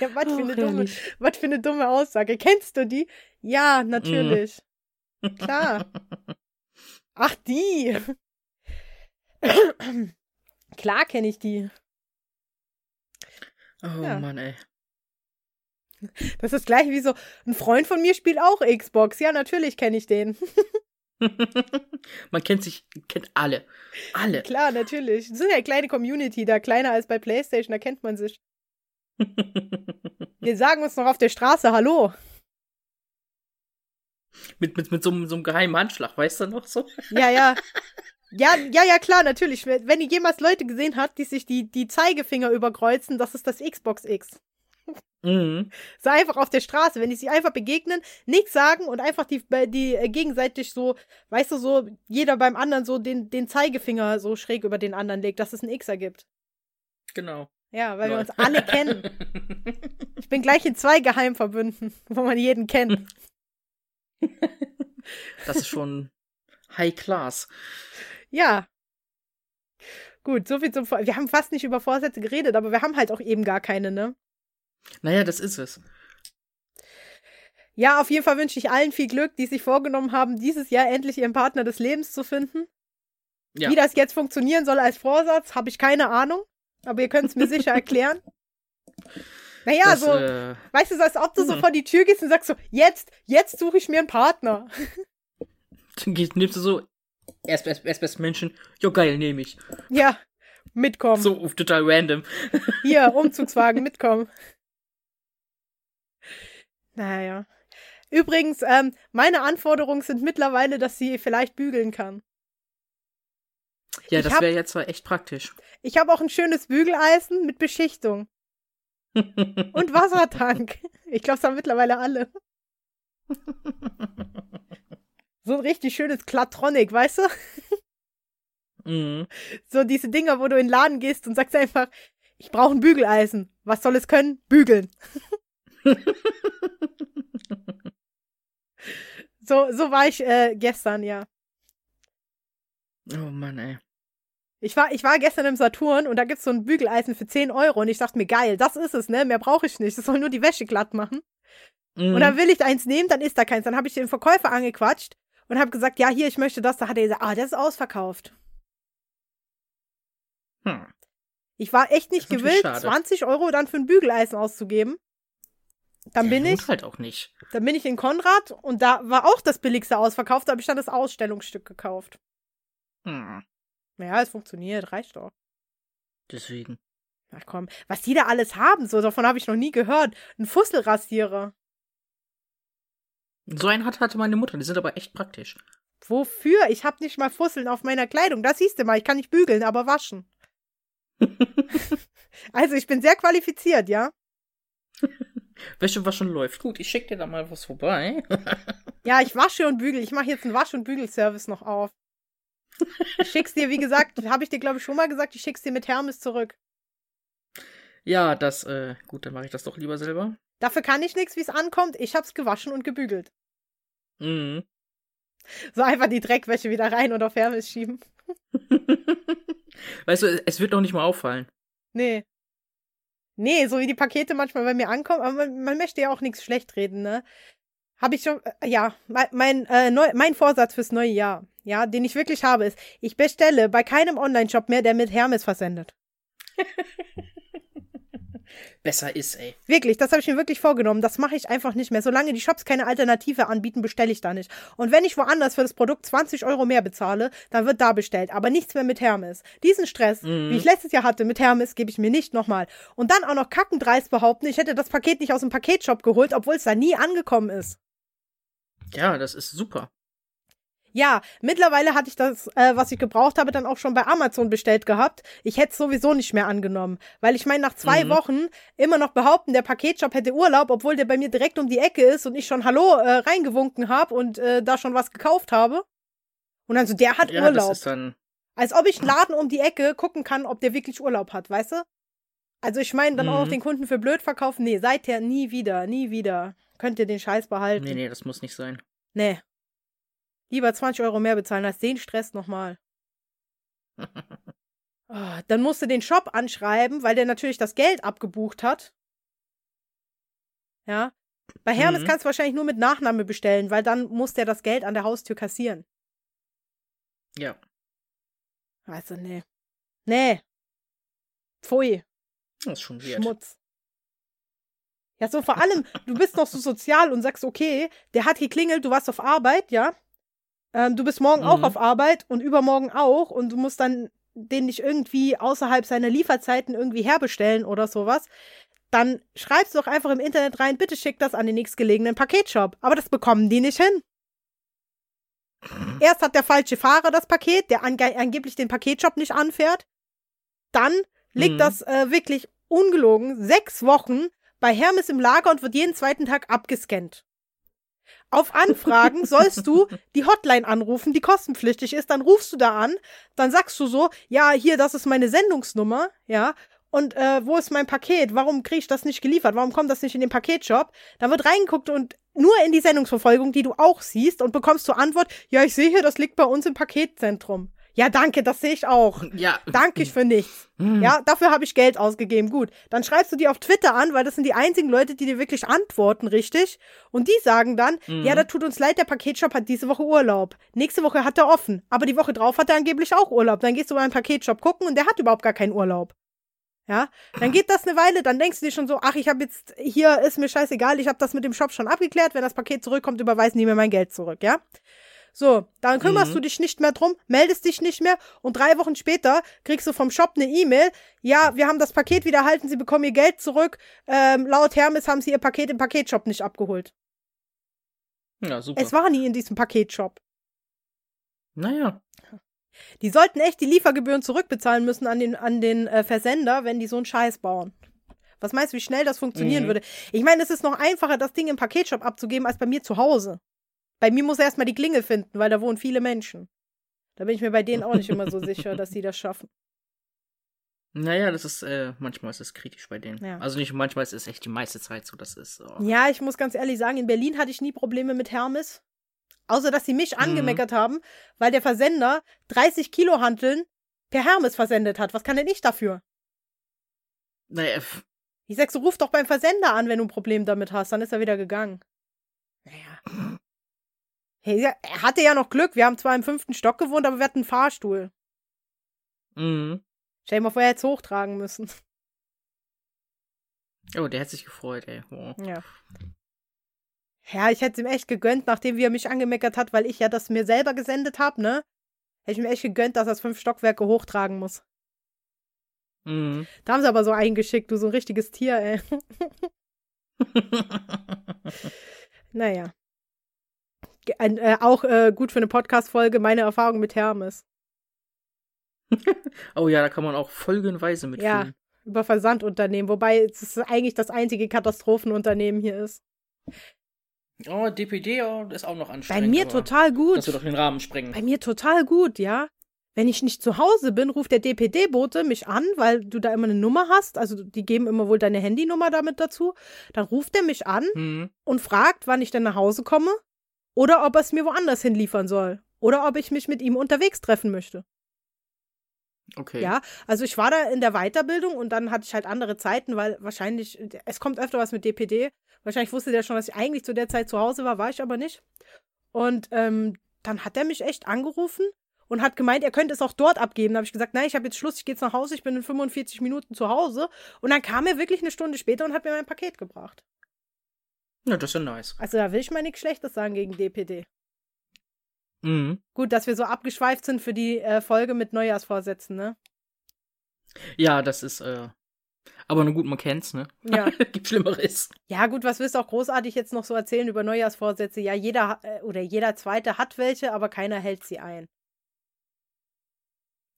ja, was für, eine dumme, was für eine dumme Aussage. Kennst du die? Ja, natürlich. Klar. Ach, die. Klar kenne ich die. Oh Ja. Mann, ey. Das ist gleich wie so, ein Freund von mir spielt auch Xbox. Ja, natürlich kenne ich den. man kennt sich, kennt alle. Alle. Klar, natürlich. Das ist ja eine kleine Community, da kleiner als bei PlayStation, da kennt man sich. Wir sagen uns noch auf der Straße Hallo. mit, mit, mit so, einem- so einem geheimen Handschlag, weißt du noch so? Ja, ja. Ja, ja, ja, klar, natürlich. Wenn wenn ihr jemals Leute gesehen habt, die sich die, die Zeigefinger überkreuzen, das ist das Xbox X. Mhm. So einfach auf der Straße, wenn die sich einfach begegnen, nichts sagen und einfach die, die äh, gegenseitig so, weißt du, so, jeder beim anderen so den, den Zeigefinger so schräg über den anderen legt, dass es ein X ergibt. Genau. Ja, weil wir Lol. uns alle kennen. Ich bin gleich in zwei Geheimverbünden, wo man jeden kennt. Das ist schon High Class. Ja. Gut, so viel zum Vor Wir haben fast nicht über Vorsätze geredet, aber wir haben halt auch eben gar keine, ne? Naja, das ist es. Ja, auf jeden Fall wünsche ich allen viel Glück, die sich vorgenommen haben, dieses Jahr endlich ihren Partner des Lebens zu finden. Ja. Wie das jetzt funktionieren soll als Vorsatz, habe ich keine Ahnung. Aber ihr könnt es mir sicher erklären. Naja, das, so, äh, weißt du, so als ob du so hm. vor die Tür gehst und sagst so, jetzt, jetzt suche ich mir einen Partner. Dann nimmst du so, erst, erst, erst best Menschen, jo geil, nehme ich. Ja, mitkommen. So total random. Hier, Umzugswagen, mitkommen. Naja. Übrigens, ähm, meine Anforderungen sind mittlerweile, dass sie vielleicht bügeln kann. Ja, Ich das wäre jetzt zwar echt praktisch. Ich habe auch ein schönes Bügeleisen mit Beschichtung und Wassertank. Ich glaube, es haben mittlerweile alle. So ein richtig schönes Klatronic, weißt du? mhm. So diese Dinger, wo du in den Laden gehst und sagst einfach, ich brauche ein Bügeleisen. Was soll es können? Bügeln. So, so war ich äh, gestern, ja. Oh Mann, ey. Ich war, ich war gestern im Saturn und da gibt's so ein Bügeleisen für 10 Euro und ich dachte mir, geil, das ist es, ne? Mehr brauche ich nicht. Das soll nur die Wäsche glatt machen. Mhm. Und dann will ich eins nehmen, dann ist da keins. Dann habe ich den Verkäufer angequatscht und habe gesagt, ja, hier, ich möchte das. Da hat er gesagt, ah, das ist ausverkauft. hm. Ich war echt nicht gewillt, schade. 20 Euro dann für ein Bügeleisen auszugeben. Dann bin ich, halt auch nicht. dann bin ich in Konrad und da war auch das billigste ausverkauft, da habe ich dann das Ausstellungsstück gekauft. Hm. Naja, es funktioniert, reicht doch. Deswegen. Ach komm, was die da alles haben, so davon habe ich noch nie gehört. Ein Fusselrasierer. So einen hat, hatte meine Mutter, die sind aber echt praktisch. Wofür? Ich habe nicht mal Fusseln auf meiner Kleidung. Das siehst du mal, ich kann nicht bügeln, aber waschen. Also ich bin sehr qualifiziert, ja? Wäsche waschen läuft. Gut, ich schick dir da mal was vorbei. Ja, ich wasche und bügel. Ich mache jetzt einen Wasch- und Bügelservice noch auf. Ich schick's dir, wie gesagt, habe ich dir, glaube ich, schon mal gesagt, ich schick's dir mit Hermes zurück. ja, das, äh, gut, dann mache ich das doch lieber selber. Dafür kann ich nichts, wie es ankommt. Ich hab's gewaschen und gebügelt. Mhm. So einfach die Dreckwäsche wieder rein und auf Hermes schieben. weißt du, es wird noch nicht mal auffallen. Nee. Nee, so wie die Pakete manchmal bei mir ankommen, aber man, man möchte ja auch nichts schlecht reden, ne? Habe ich schon, äh, ja, mein, mein, äh, neu, mein Vorsatz fürs neue Jahr, ja, den ich wirklich habe, ist, ich bestelle bei keinem Online-Shop mehr, der mit Hermes versendet. Besser ist, ey. Wirklich, das habe ich mir wirklich vorgenommen. Das mache ich einfach nicht mehr. Solange die Shops keine Alternative anbieten, bestelle ich da nicht. Und wenn ich woanders für das Produkt 20 Euro mehr bezahle, dann wird da bestellt. Aber nichts mehr mit Hermes. Diesen Stress, Mhm. wie ich letztes Jahr hatte mit Hermes, gebe ich mir nicht nochmal. Und dann auch noch kackendreist behaupten, ich hätte das Paket nicht aus dem Paketshop geholt, obwohl es da nie angekommen ist. Ja, das ist super. Ja, mittlerweile hatte ich das, äh, was ich gebraucht habe, dann auch schon bei Amazon bestellt gehabt. Ich hätte es sowieso nicht mehr angenommen. Weil ich meine, nach zwei Mhm. Wochen immer noch behaupten, der Paketshop hätte Urlaub, obwohl der bei mir direkt um die Ecke ist und ich schon Hallo äh, reingewunken habe und äh, da schon was gekauft habe. Und dann so, der hat Ja, das Urlaub. ist dann. Als ob ich einen Laden um die Ecke gucken kann, ob der wirklich Urlaub hat, weißt du? Also ich meine, dann auch noch Mhm. den Kunden für blöd verkaufen. Nee, seither nie wieder, nie wieder. Könnt ihr den Scheiß behalten. Nee, nee, das muss nicht sein. Nee. Lieber 20 Euro mehr bezahlen als den Stress nochmal. Ah, dann musst du den Shop anschreiben, weil der natürlich das Geld abgebucht hat. Ja. Bei Hermes Mhm. kannst du wahrscheinlich nur mit Nachname bestellen, weil dann muss der das Geld an der Haustür kassieren. Ja. Also, nee. Nee. Pfui. Das ist schon wert. Schmutz. Ja, so vor allem, du bist noch so sozial und sagst, okay, der hat geklingelt, du warst auf Arbeit, ja. Ähm, du bist morgen auch Mhm. auf Arbeit und übermorgen auch und du musst dann den nicht irgendwie außerhalb seiner Lieferzeiten irgendwie herbestellen oder sowas. Dann schreibst du doch einfach im Internet rein, bitte schick das an den nächstgelegenen Paketshop. Aber das bekommen die nicht hin. Erst hat der falsche Fahrer das Paket, der ange angeblich den Paketshop nicht anfährt. Dann liegt Mhm. das äh, wirklich ungelogen sechs Wochen bei Hermes im Lager und wird jeden zweiten Tag abgescannt. Auf Anfragen sollst du die Hotline anrufen, die kostenpflichtig ist. Dann rufst du da an, dann sagst du so, ja, hier, das ist meine Sendungsnummer, ja. Und äh, wo ist mein Paket? Warum kriege ich das nicht geliefert? Warum kommt das nicht in den Paketshop? Dann wird reingeguckt und nur in die Sendungsverfolgung, die du auch siehst, und bekommst zur Antwort, ja, ich sehe hier, das liegt bei uns im Paketzentrum. Ja, danke, das sehe ich auch. Ja. Danke ich für nichts. Hm. Ja, dafür habe ich Geld ausgegeben. Gut. Dann schreibst du die auf Twitter an, weil das sind die einzigen Leute, die dir wirklich antworten, richtig? Und die sagen dann, Mhm. ja, da tut uns leid, der Paketshop hat diese Woche Urlaub. Nächste Woche hat er offen. Aber die Woche drauf hat er angeblich auch Urlaub. Dann gehst du beim Paketshop gucken und der hat überhaupt gar keinen Urlaub. Ja, dann geht das eine Weile, dann denkst du dir schon so, ach, ich habe jetzt, hier ist mir scheißegal, ich habe das mit dem Shop schon abgeklärt, wenn das Paket zurückkommt, überweisen die mir mein Geld zurück, ja? So, dann kümmerst Mhm. du dich nicht mehr drum, meldest dich nicht mehr und drei Wochen später kriegst du vom Shop eine E-Mail. Ja, wir haben das Paket wieder erhalten, Sie bekommen Ihr Geld zurück. Ähm, laut Hermes haben Sie Ihr Paket im Paketshop nicht abgeholt. Ja, super. Es war nie in diesem Paketshop. naja. Die sollten echt die Liefergebühren zurückbezahlen müssen an den, an den äh, Versender, wenn die so einen Scheiß bauen. Was meinst du, wie schnell das funktionieren Mhm. würde? Ich meine, es ist noch einfacher, das Ding im Paketshop abzugeben, als bei mir zu Hause. Bei mir muss er erstmal die Klingel finden, weil da wohnen viele Menschen. Da bin ich mir bei denen auch nicht immer so sicher, dass die das schaffen. Naja, das ist, äh, manchmal ist es kritisch bei denen. Ja. Also nicht manchmal, es ist echt die meiste Zeit so, das ist. Oh. Ja, ich muss ganz ehrlich sagen, in Berlin hatte ich nie Probleme mit Hermes. Außer, dass sie mich angemeckert haben, weil der Versender 30 Kilo Hanteln per Hermes versendet hat. Was kann denn ich dafür? Naja, Ich sag so, ruf doch beim Versender an, wenn du ein Problem damit hast. Dann ist er wieder gegangen. Hey, er hatte ja noch Glück. Wir haben zwar im fünften Stock gewohnt, aber wir hatten einen Fahrstuhl. mhm. Stell dir mal vor, er hätte es hochtragen müssen. Oh, der hat sich gefreut, ey. Oh. Ja. Ja, ich hätte es ihm echt gegönnt, nachdem wie er mich angemeckert hat, weil ich ja das mir selber gesendet habe, ne? Hätte ich ihm echt gegönnt, dass er es fünf Stockwerke hochtragen muss. Mhm. Da haben sie aber so eingeschickt, du so ein richtiges Tier, ey. Naja. Ein, äh, auch äh, gut für eine Podcast-Folge, meine Erfahrung mit Hermes. oh ja, da kann man auch folgenweise Ja. mitfühlen. Über Versandunternehmen, wobei es eigentlich das einzige Katastrophenunternehmen hier ist. Oh, DPD oh, ist auch noch Bei anstrengend. mir aber total gut. Das wird doch den Rahmen sprengen. Bei mir total gut, ja. Wenn ich nicht zu Hause bin, ruft der DPD-Bote mich an, weil du da immer eine Nummer hast. Also die geben immer wohl deine Handynummer damit dazu. Dann ruft er mich an Mhm. und fragt, wann ich denn nach Hause komme oder ob er es mir woanders hinliefern soll oder ob ich mich mit ihm unterwegs treffen möchte. Okay. Ja, also ich war da in der Weiterbildung und dann hatte ich halt andere Zeiten, weil wahrscheinlich, es kommt öfter was mit DPD. Wahrscheinlich wusste der schon, dass ich eigentlich zu der Zeit zu Hause war, war ich aber nicht. Und ähm, dann hat er mich echt angerufen und hat gemeint, er könnte es auch dort abgeben. Da habe ich gesagt, nein, ich habe jetzt Schluss, ich gehe jetzt nach Hause, ich bin in 45 Minuten zu Hause. Und dann kam er wirklich eine Stunde später und hat mir mein Paket gebracht. Ja, das ist ja nice. Also da will ich mal nichts Schlechtes sagen gegen DPD. Mhm. Gut, dass wir so abgeschweift sind für die äh, Folge mit Neujahrsvorsätzen, ne? Ja, das ist, äh. Aber nur gut, man kennt's, ne? Ja. Gibt Schlimmeres. Ja, gut, was willst du auch großartig jetzt noch so erzählen über Neujahrsvorsätze? Ja, jeder äh, oder jeder zweite hat welche, aber keiner hält sie ein.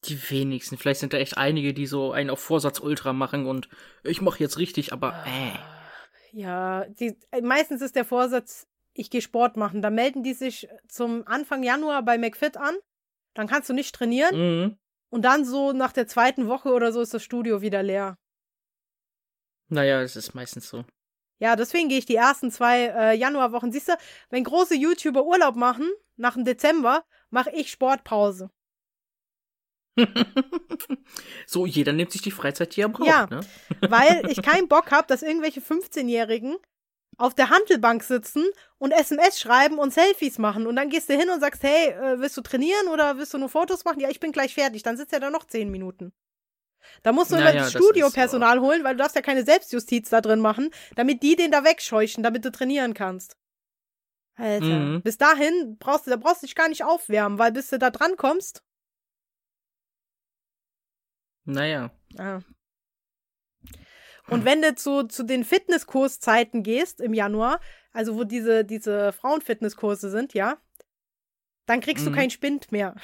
Die wenigsten. Vielleicht sind da echt einige, die so einen auf Vorsatz Ultra machen und ich mach jetzt richtig, aber äh. Ja, die, äh, meistens ist der Vorsatz, ich gehe Sport machen. Da melden die sich zum Anfang Januar bei McFit an. Dann kannst du nicht trainieren. Mhm. Und dann so nach der zweiten Woche oder so ist das Studio wieder leer. Naja, es ist meistens so. Ja, deswegen gehe ich die ersten zwei äh, Januarwochen. Siehst du, wenn große YouTuber Urlaub machen, nach dem Dezember, mache ich Sportpause. so, jeder nimmt sich die Freizeit, die er braucht, Ja. ne? weil ich keinen Bock habe, dass irgendwelche 15-Jährigen auf der Handelbank sitzen und SMS schreiben und Selfies machen. Und dann gehst du hin und sagst, hey, äh, willst du trainieren oder willst du nur Fotos machen? Ja, ich bin gleich fertig. Dann sitzt er da noch 10 Minuten. Da musst du Naja, immer das Studiopersonal holen, weil du darfst ja keine Selbstjustiz da drin machen, damit die den da wegscheuchen, damit du trainieren kannst. Alter, Mhm. bis dahin brauchst du, da brauchst du dich gar nicht aufwärmen, weil bis du da dran kommst, Naja. Ah. Und wenn du zu, zu den Fitnesskurszeiten gehst im Januar, also wo diese, diese Frauenfitnesskurse sind, ja, dann kriegst Mhm. du keinen Spind mehr.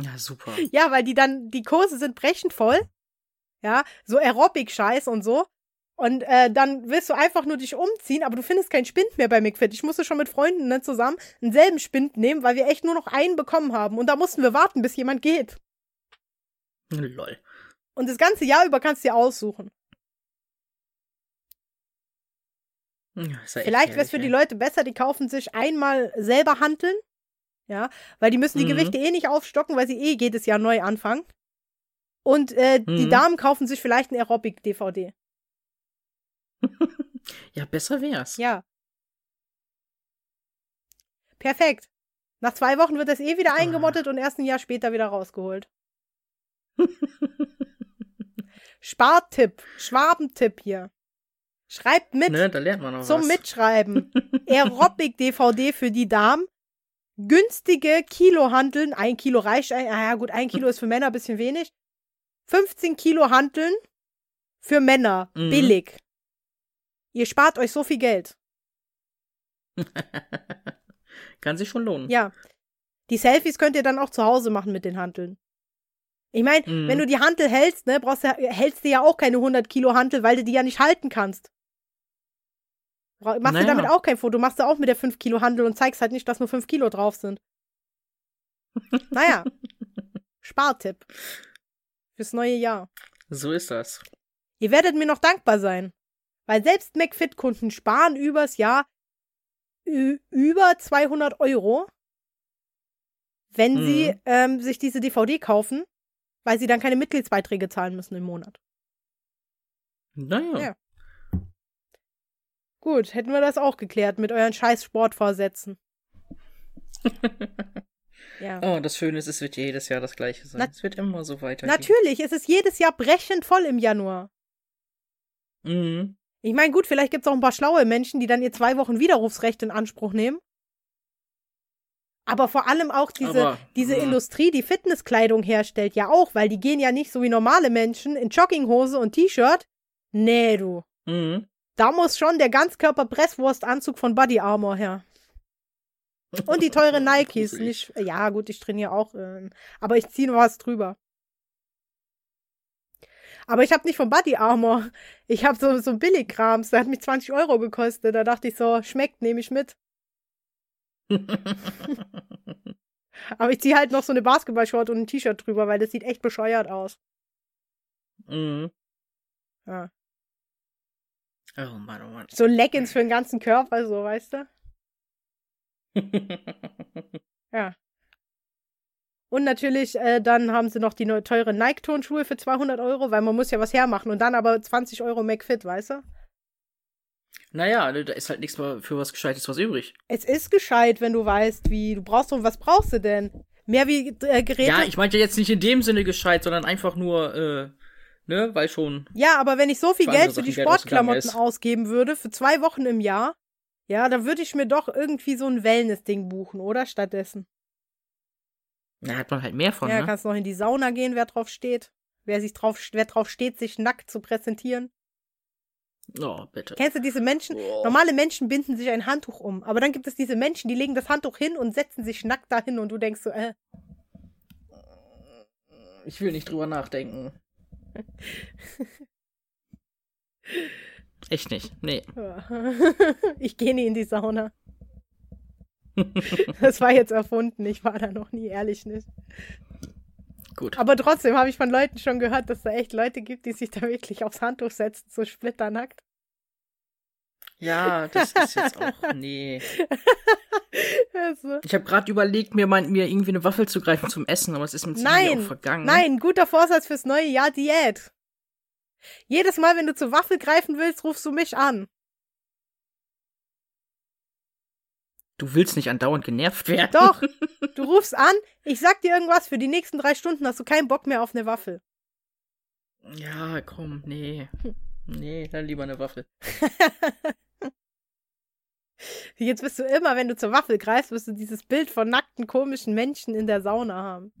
Ja, super. Ja, weil die dann, die Kurse sind brechend voll. Ja, so Aerobic-Scheiß und so. Und äh, dann willst du einfach nur dich umziehen, aber du findest keinen Spind mehr bei McFit. Ich musste schon mit Freunden ne, zusammen denselben Spind nehmen, weil wir echt nur noch einen bekommen haben. Und da mussten wir warten, bis jemand geht. Lol. Und das ganze Jahr über kannst du dir aussuchen. Vielleicht wäre es für die. Leute besser, die kaufen sich einmal selber handeln. Ja, weil die müssen die Mhm. Gewichte eh nicht aufstocken, weil sie eh jedes Jahr neu anfangen. Und äh, die Mhm. Damen kaufen sich vielleicht ein Aerobic-DVD. Ja, besser wär's. Ja. Perfekt. Nach zwei Wochen wird das eh wieder Ah. eingemottet und erst ein Jahr später wieder rausgeholt. Spartipp, Schwabentipp hier. Schreibt mit ne, da lernt man noch zum was. Mitschreiben. Aerobic-DVD für die Damen, günstige Kilohanteln, ein Kilo reicht, ein, ah ja gut, ein Kilo ist für Männer ein bisschen wenig. 15 Kilo Hanteln für Männer, Mhm. billig. Ihr spart euch so viel Geld. Kann sich schon lohnen. Ja. Die Selfies könnt ihr dann auch zu Hause machen mit den Hanteln. Ich meine, Mhm. wenn du die Hantel hältst, ne, brauchst du, hältst du ja auch keine 100 Kilo Hantel, weil du die ja nicht halten kannst. Machst du Naja. damit auch kein Foto, machst du auch mit der 5 Kilo Hantel und zeigst halt nicht, dass nur 5 Kilo drauf sind. Naja. Spartipp. Fürs neue Jahr. So ist das. Ihr werdet mir noch dankbar sein. Weil selbst McFit-Kunden sparen übers Jahr über 200 Euro, wenn Mhm. sie ähm, sich diese DVD kaufen, weil sie dann keine Mitgliedsbeiträge zahlen müssen im Monat. Naja. Ja. Gut, hätten wir das auch geklärt mit euren scheiß Sportvorsätzen. ja. Oh, das Schöne ist, es wird jedes Jahr das gleiche sein. Na- es wird immer so weitergehen. Natürlich, es ist jedes Jahr brechend voll im Januar. Mhm. Ich meine, gut, vielleicht gibt es auch ein paar schlaue Menschen, die dann ihr zwei Wochen Widerrufsrecht in Anspruch nehmen. Aber vor allem auch diese, Aber, diese mm. Industrie, die Fitnesskleidung herstellt, ja auch, weil die gehen ja nicht so wie normale Menschen in Jogginghose und T-Shirt. Nee, du. Mhm. Da muss schon der Ganzkörper-Presswurstanzug von Body Armor her. Und die teure Nikes. Nicht, ja, gut, ich trainiere auch. Äh, aber ich ziehe noch was drüber. Aber ich habe nicht von Body Armor. Ich habe so, so Billigkrams. Der hat mich 20 Euro gekostet. Da dachte ich so, schmeckt, nehme ich mit. Aber ich ziehe halt noch so eine Basketballshort und ein T-Shirt drüber, weil das sieht echt bescheuert aus. mhm. Ja. Oh Mann, oh Mann. So Leggings für den ganzen Körper, so, weißt du? Ja. Und natürlich, äh, dann haben sie noch die teuren Nike-Turnschuhe für 200 Euro, weil man muss ja was hermachen. Und dann aber 20 Euro McFit, weißt du? Naja, da ist halt nichts mehr für was Gescheites was übrig. Es ist gescheit, wenn du weißt, wie du brauchst und was brauchst du denn? Mehr wie äh, Geräte? Ja, ich meinte jetzt nicht in dem Sinne gescheit, sondern einfach nur, äh, ne, weil schon. Ja, aber wenn ich so viel Geld für die Geld Sportklamotten ausgeben würde, für zwei Wochen im Jahr, ja, dann würde ich mir doch irgendwie so ein Wellness-Ding buchen, oder? Stattdessen. Da hat man halt mehr von, ja, ne? kannst noch in die Sauna gehen, wer drauf steht. Wer sich drauf, wer drauf steht, sich nackt zu präsentieren. Oh, bitte. Kennst du diese Menschen? Oh. Normale Menschen binden sich ein Handtuch um, aber dann gibt es diese Menschen, die legen das Handtuch hin und setzen sich nackt dahin und du denkst so, äh, Ich will nicht drüber nachdenken. Echt nicht. Nee. ich gehe nie in die Sauna. Das war jetzt erfunden, ich war da noch nie, ehrlich nicht. Gut. Aber trotzdem habe ich von Leuten schon gehört, dass da echt Leute gibt, die sich da wirklich aufs Handtuch setzen, so splitternackt. Ja, das ist jetzt auch. Nee. Also, Ich habe gerade überlegt, mir, mein, mir irgendwie eine Waffel zu greifen zum Essen, aber es ist mir ziemlich Nein, auch vergangen. nein, guter Vorsatz fürs neue Jahr Diät. Jedes Mal, wenn du zur Waffel greifen willst, rufst du mich an. Du willst nicht andauernd genervt werden. Doch, du rufst an, ich sag dir irgendwas, für die nächsten drei Stunden hast du keinen Bock mehr auf eine Waffel. Ja, komm, nee. Nee, dann lieber eine Waffel. Jetzt bist du immer, wenn du zur Waffel greifst, wirst du dieses Bild von nackten, komischen Menschen in der Sauna haben.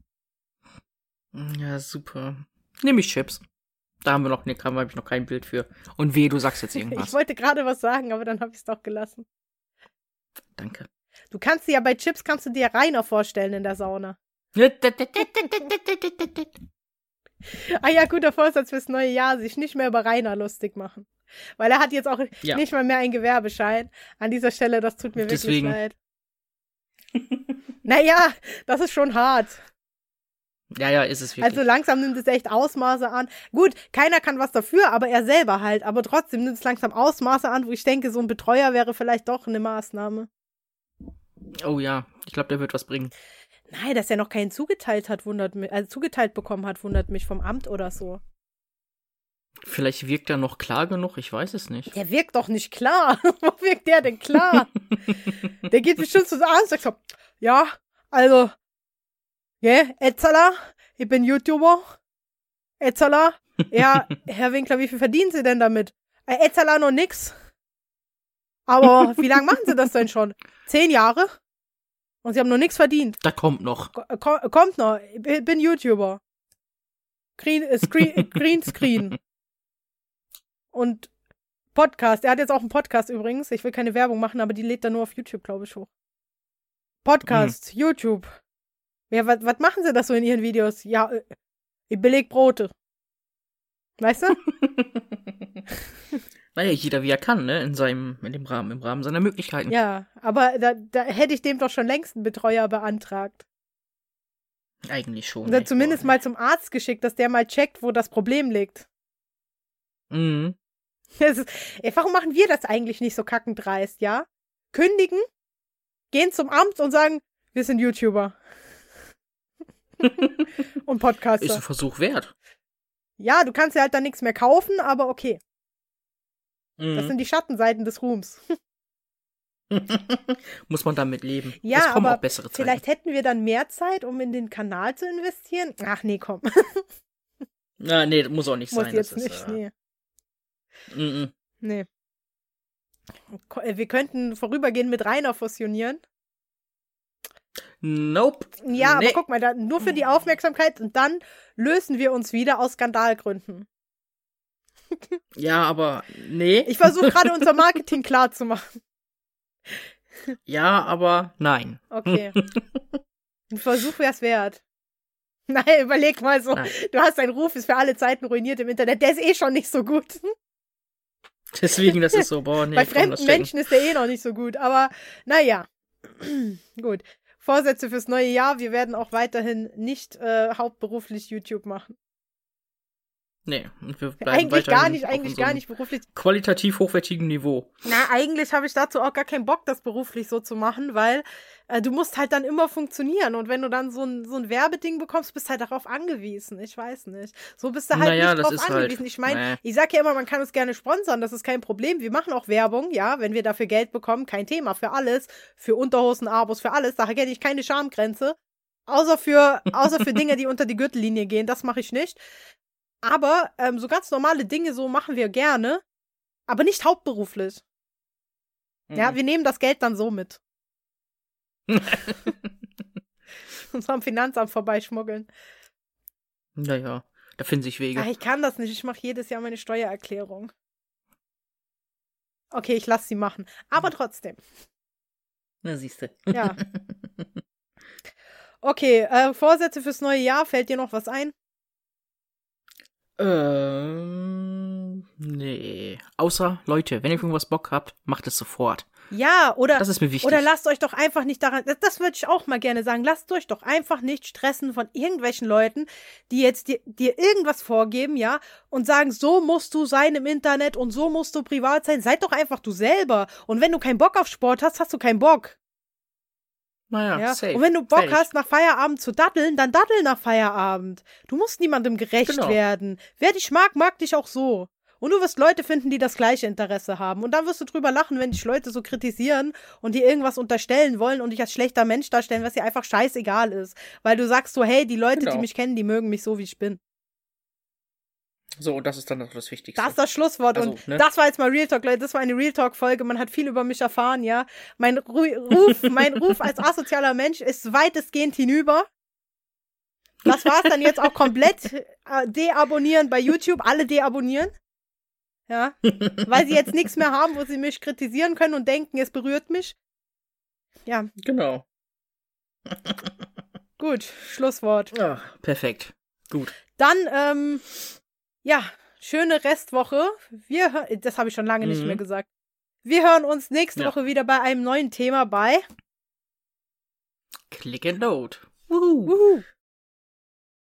Ja, super. Nehme ich Chips. Da haben wir noch, ne, haben wir noch kein Bild für. Und weh, du sagst jetzt Ich irgendwas. wollte gerade was sagen, aber dann habe ich es doch gelassen. Danke. Du kannst dir ja bei Chips kannst du dir Rainer vorstellen in der Sauna. Ah ja, guter Vorsatz fürs neue Jahr, sich nicht mehr über Rainer lustig machen. Weil er hat jetzt auch Ja. nicht mal mehr einen Gewerbeschein. An dieser Stelle, das tut mir wirklich Deswegen. leid. naja, das ist schon hart. Ja, ja, ist es wirklich. Also langsam nimmt es echt Ausmaße an. Gut, keiner kann was dafür, aber er selber halt. Aber trotzdem nimmt es langsam Ausmaße an, wo ich denke, so ein Betreuer wäre vielleicht doch eine Maßnahme. oh ja, ich glaube, der wird was bringen. Nein, dass er noch keinen zugeteilt hat, wundert mich, also zugeteilt bekommen hat, wundert mich vom Amt oder so. Vielleicht wirkt er noch klar genug, ich weiß es nicht. Der wirkt doch nicht klar. Wo wirkt der denn klar? der geht bestimmt so an und sagt so, ja, also, ja, Etzala, ich bin YouTuber. Etzala, ja, Herr Winkler, wie viel verdienen Sie denn damit? Äh, Etzala noch nix. Aber wie lange machen Sie das denn schon? Zehn Jahre? Und sie haben noch nichts verdient. Da kommt noch. Ko- ko- kommt noch. Ich bin YouTuber. Green, äh, Screen, Greenscreen. Und Podcast. Er hat jetzt auch einen Podcast übrigens. Ich will keine Werbung machen, aber die lädt er nur auf YouTube, glaube ich, hoch. Podcast, YouTube. Ja, was was machen sie das so in ihren Videos? Ja, äh, ich beleg Brote. Weißt du? naja, jeder wie er kann, ne? In seinem, in dem Rahmen, im Rahmen seiner Möglichkeiten. Ja, aber da, da hätte ich dem doch schon längst einen Betreuer beantragt. Eigentlich schon. Oder zumindest mal zum Arzt geschickt, dass der mal checkt, wo das Problem liegt. Mhm. Ist, ey, warum machen wir das eigentlich nicht so kackend dreist, ja? Kündigen, gehen zum Amt und sagen, wir sind YouTuber. und Ist Podcaster. ein Versuch wert. Ja, du kannst ja halt dann nichts mehr kaufen, aber okay. Das Mhm. sind die Schattenseiten des Ruhms. Muss man damit leben. Ja, es kommen aber auch bessere Zeiten. Vielleicht hätten wir dann mehr Zeit, um in den Kanal zu investieren. Ach nee, komm. Na, nee, muss auch nicht Muss sein. jetzt das nicht. ist, äh, Nee. mhm. Nee. Äh, Wir könnten vorübergehend mit Rainer fusionieren. Nope. Ja, nee. aber guck mal, da, nur für die Aufmerksamkeit und dann lösen wir uns wieder aus Skandalgründen. Ja, aber nee. Ich versuche gerade unser Marketing klar zu machen. ja, aber nein. Okay. Ein Versuch wär's wert. Nein, überleg mal so. Nein. Du hast deinen Ruf, ist für alle Zeiten ruiniert im Internet. Der ist eh schon nicht so gut. Deswegen, das ist so, boah, nee. Bei fremden. Menschen ist der eh noch nicht so gut. Aber naja. gut. Vorsätze fürs neue Jahr. Wir werden auch weiterhin nicht äh, hauptberuflich YouTube machen. Nee, und wir bleiben Eigentlich gar nicht, eigentlich gar nicht beruflich. Qualitativ hochwertigem Niveau. Na, eigentlich habe ich dazu auch gar keinen Bock, das beruflich so zu machen, weil äh, du musst halt dann immer funktionieren. Und wenn du dann so ein, so ein Werbeding bekommst, bist du halt darauf angewiesen. Ich weiß nicht. So bist du halt Naja, nicht ist halt- angewiesen. ich meine, nee. ich sage ja immer, man kann uns gerne sponsern, das ist kein Problem. Wir machen auch Werbung, ja, wenn wir dafür Geld bekommen, kein Thema. Für alles, für Unterhosen, Abos, für alles. Da kenne ich keine Schamgrenze. Außer für, außer für Dinge, die unter die Gürtellinie gehen. Das mache ich nicht. Aber ähm, so ganz normale Dinge, so machen wir gerne. Aber nicht hauptberuflich. Ja, Mhm. wir nehmen das Geld dann so mit. Uns am Finanzamt vorbeischmuggeln. Naja, da finden sich Wege. Ach, ich kann das nicht. Ich mache jedes Jahr meine Steuererklärung. Okay, ich lasse sie machen. Aber trotzdem. Na, siehste. Ja. Okay, äh, Vorsätze fürs neue Jahr. Fällt dir noch was ein? Ähm, nee. Außer, Leute, wenn ihr irgendwas Bock habt, macht es sofort. Ja, oder, Das ist mir wichtig. oder lasst euch doch einfach nicht daran, das, das würde ich auch mal gerne sagen, lasst euch doch einfach nicht stressen von irgendwelchen Leuten, die jetzt dir, dir irgendwas vorgeben, ja, und sagen, so musst du sein im Internet und so musst du privat sein. Seid doch einfach du selber. Und wenn du keinen Bock auf Sport hast, hast du keinen Bock. Naja, Ja? safe. Und wenn du Bock Fertig. hast, nach Feierabend zu datteln, dann dattel nach Feierabend. Du musst niemandem gerecht Genau. werden. Wer dich mag, mag dich auch so. Und du wirst Leute finden, die das gleiche Interesse haben. Und dann wirst du drüber lachen, wenn dich Leute so kritisieren und dir irgendwas unterstellen wollen und dich als schlechter Mensch darstellen, was dir einfach scheißegal ist. Weil du sagst so, hey, die Leute, die Genau. mich kennen, die mögen mich so, wie ich bin. So, und das ist dann noch das Wichtigste. Das ist das Schlusswort. Also, und ne? das war jetzt mal Real Talk, Leute. Das war eine Real Talk-Folge. Man hat viel über mich erfahren, ja. Mein Ru Ruf, mein Ruf als asozialer Mensch ist weitestgehend hinüber. Das war's dann jetzt auch komplett. Äh, deabonnieren bei YouTube. Alle deabonnieren. Ja. Weil sie jetzt nichts mehr haben, wo sie mich kritisieren können und denken, es berührt mich. Ja, genau. gut. Schlusswort. Ja, perfekt. Gut. Dann, ähm, ja, schöne Restwoche. Wir, das habe ich schon lange nicht Mhm. mehr gesagt. Wir hören uns nächste Ja. Woche wieder bei einem neuen Thema bei. Click and load. Wuhu. Wuhu.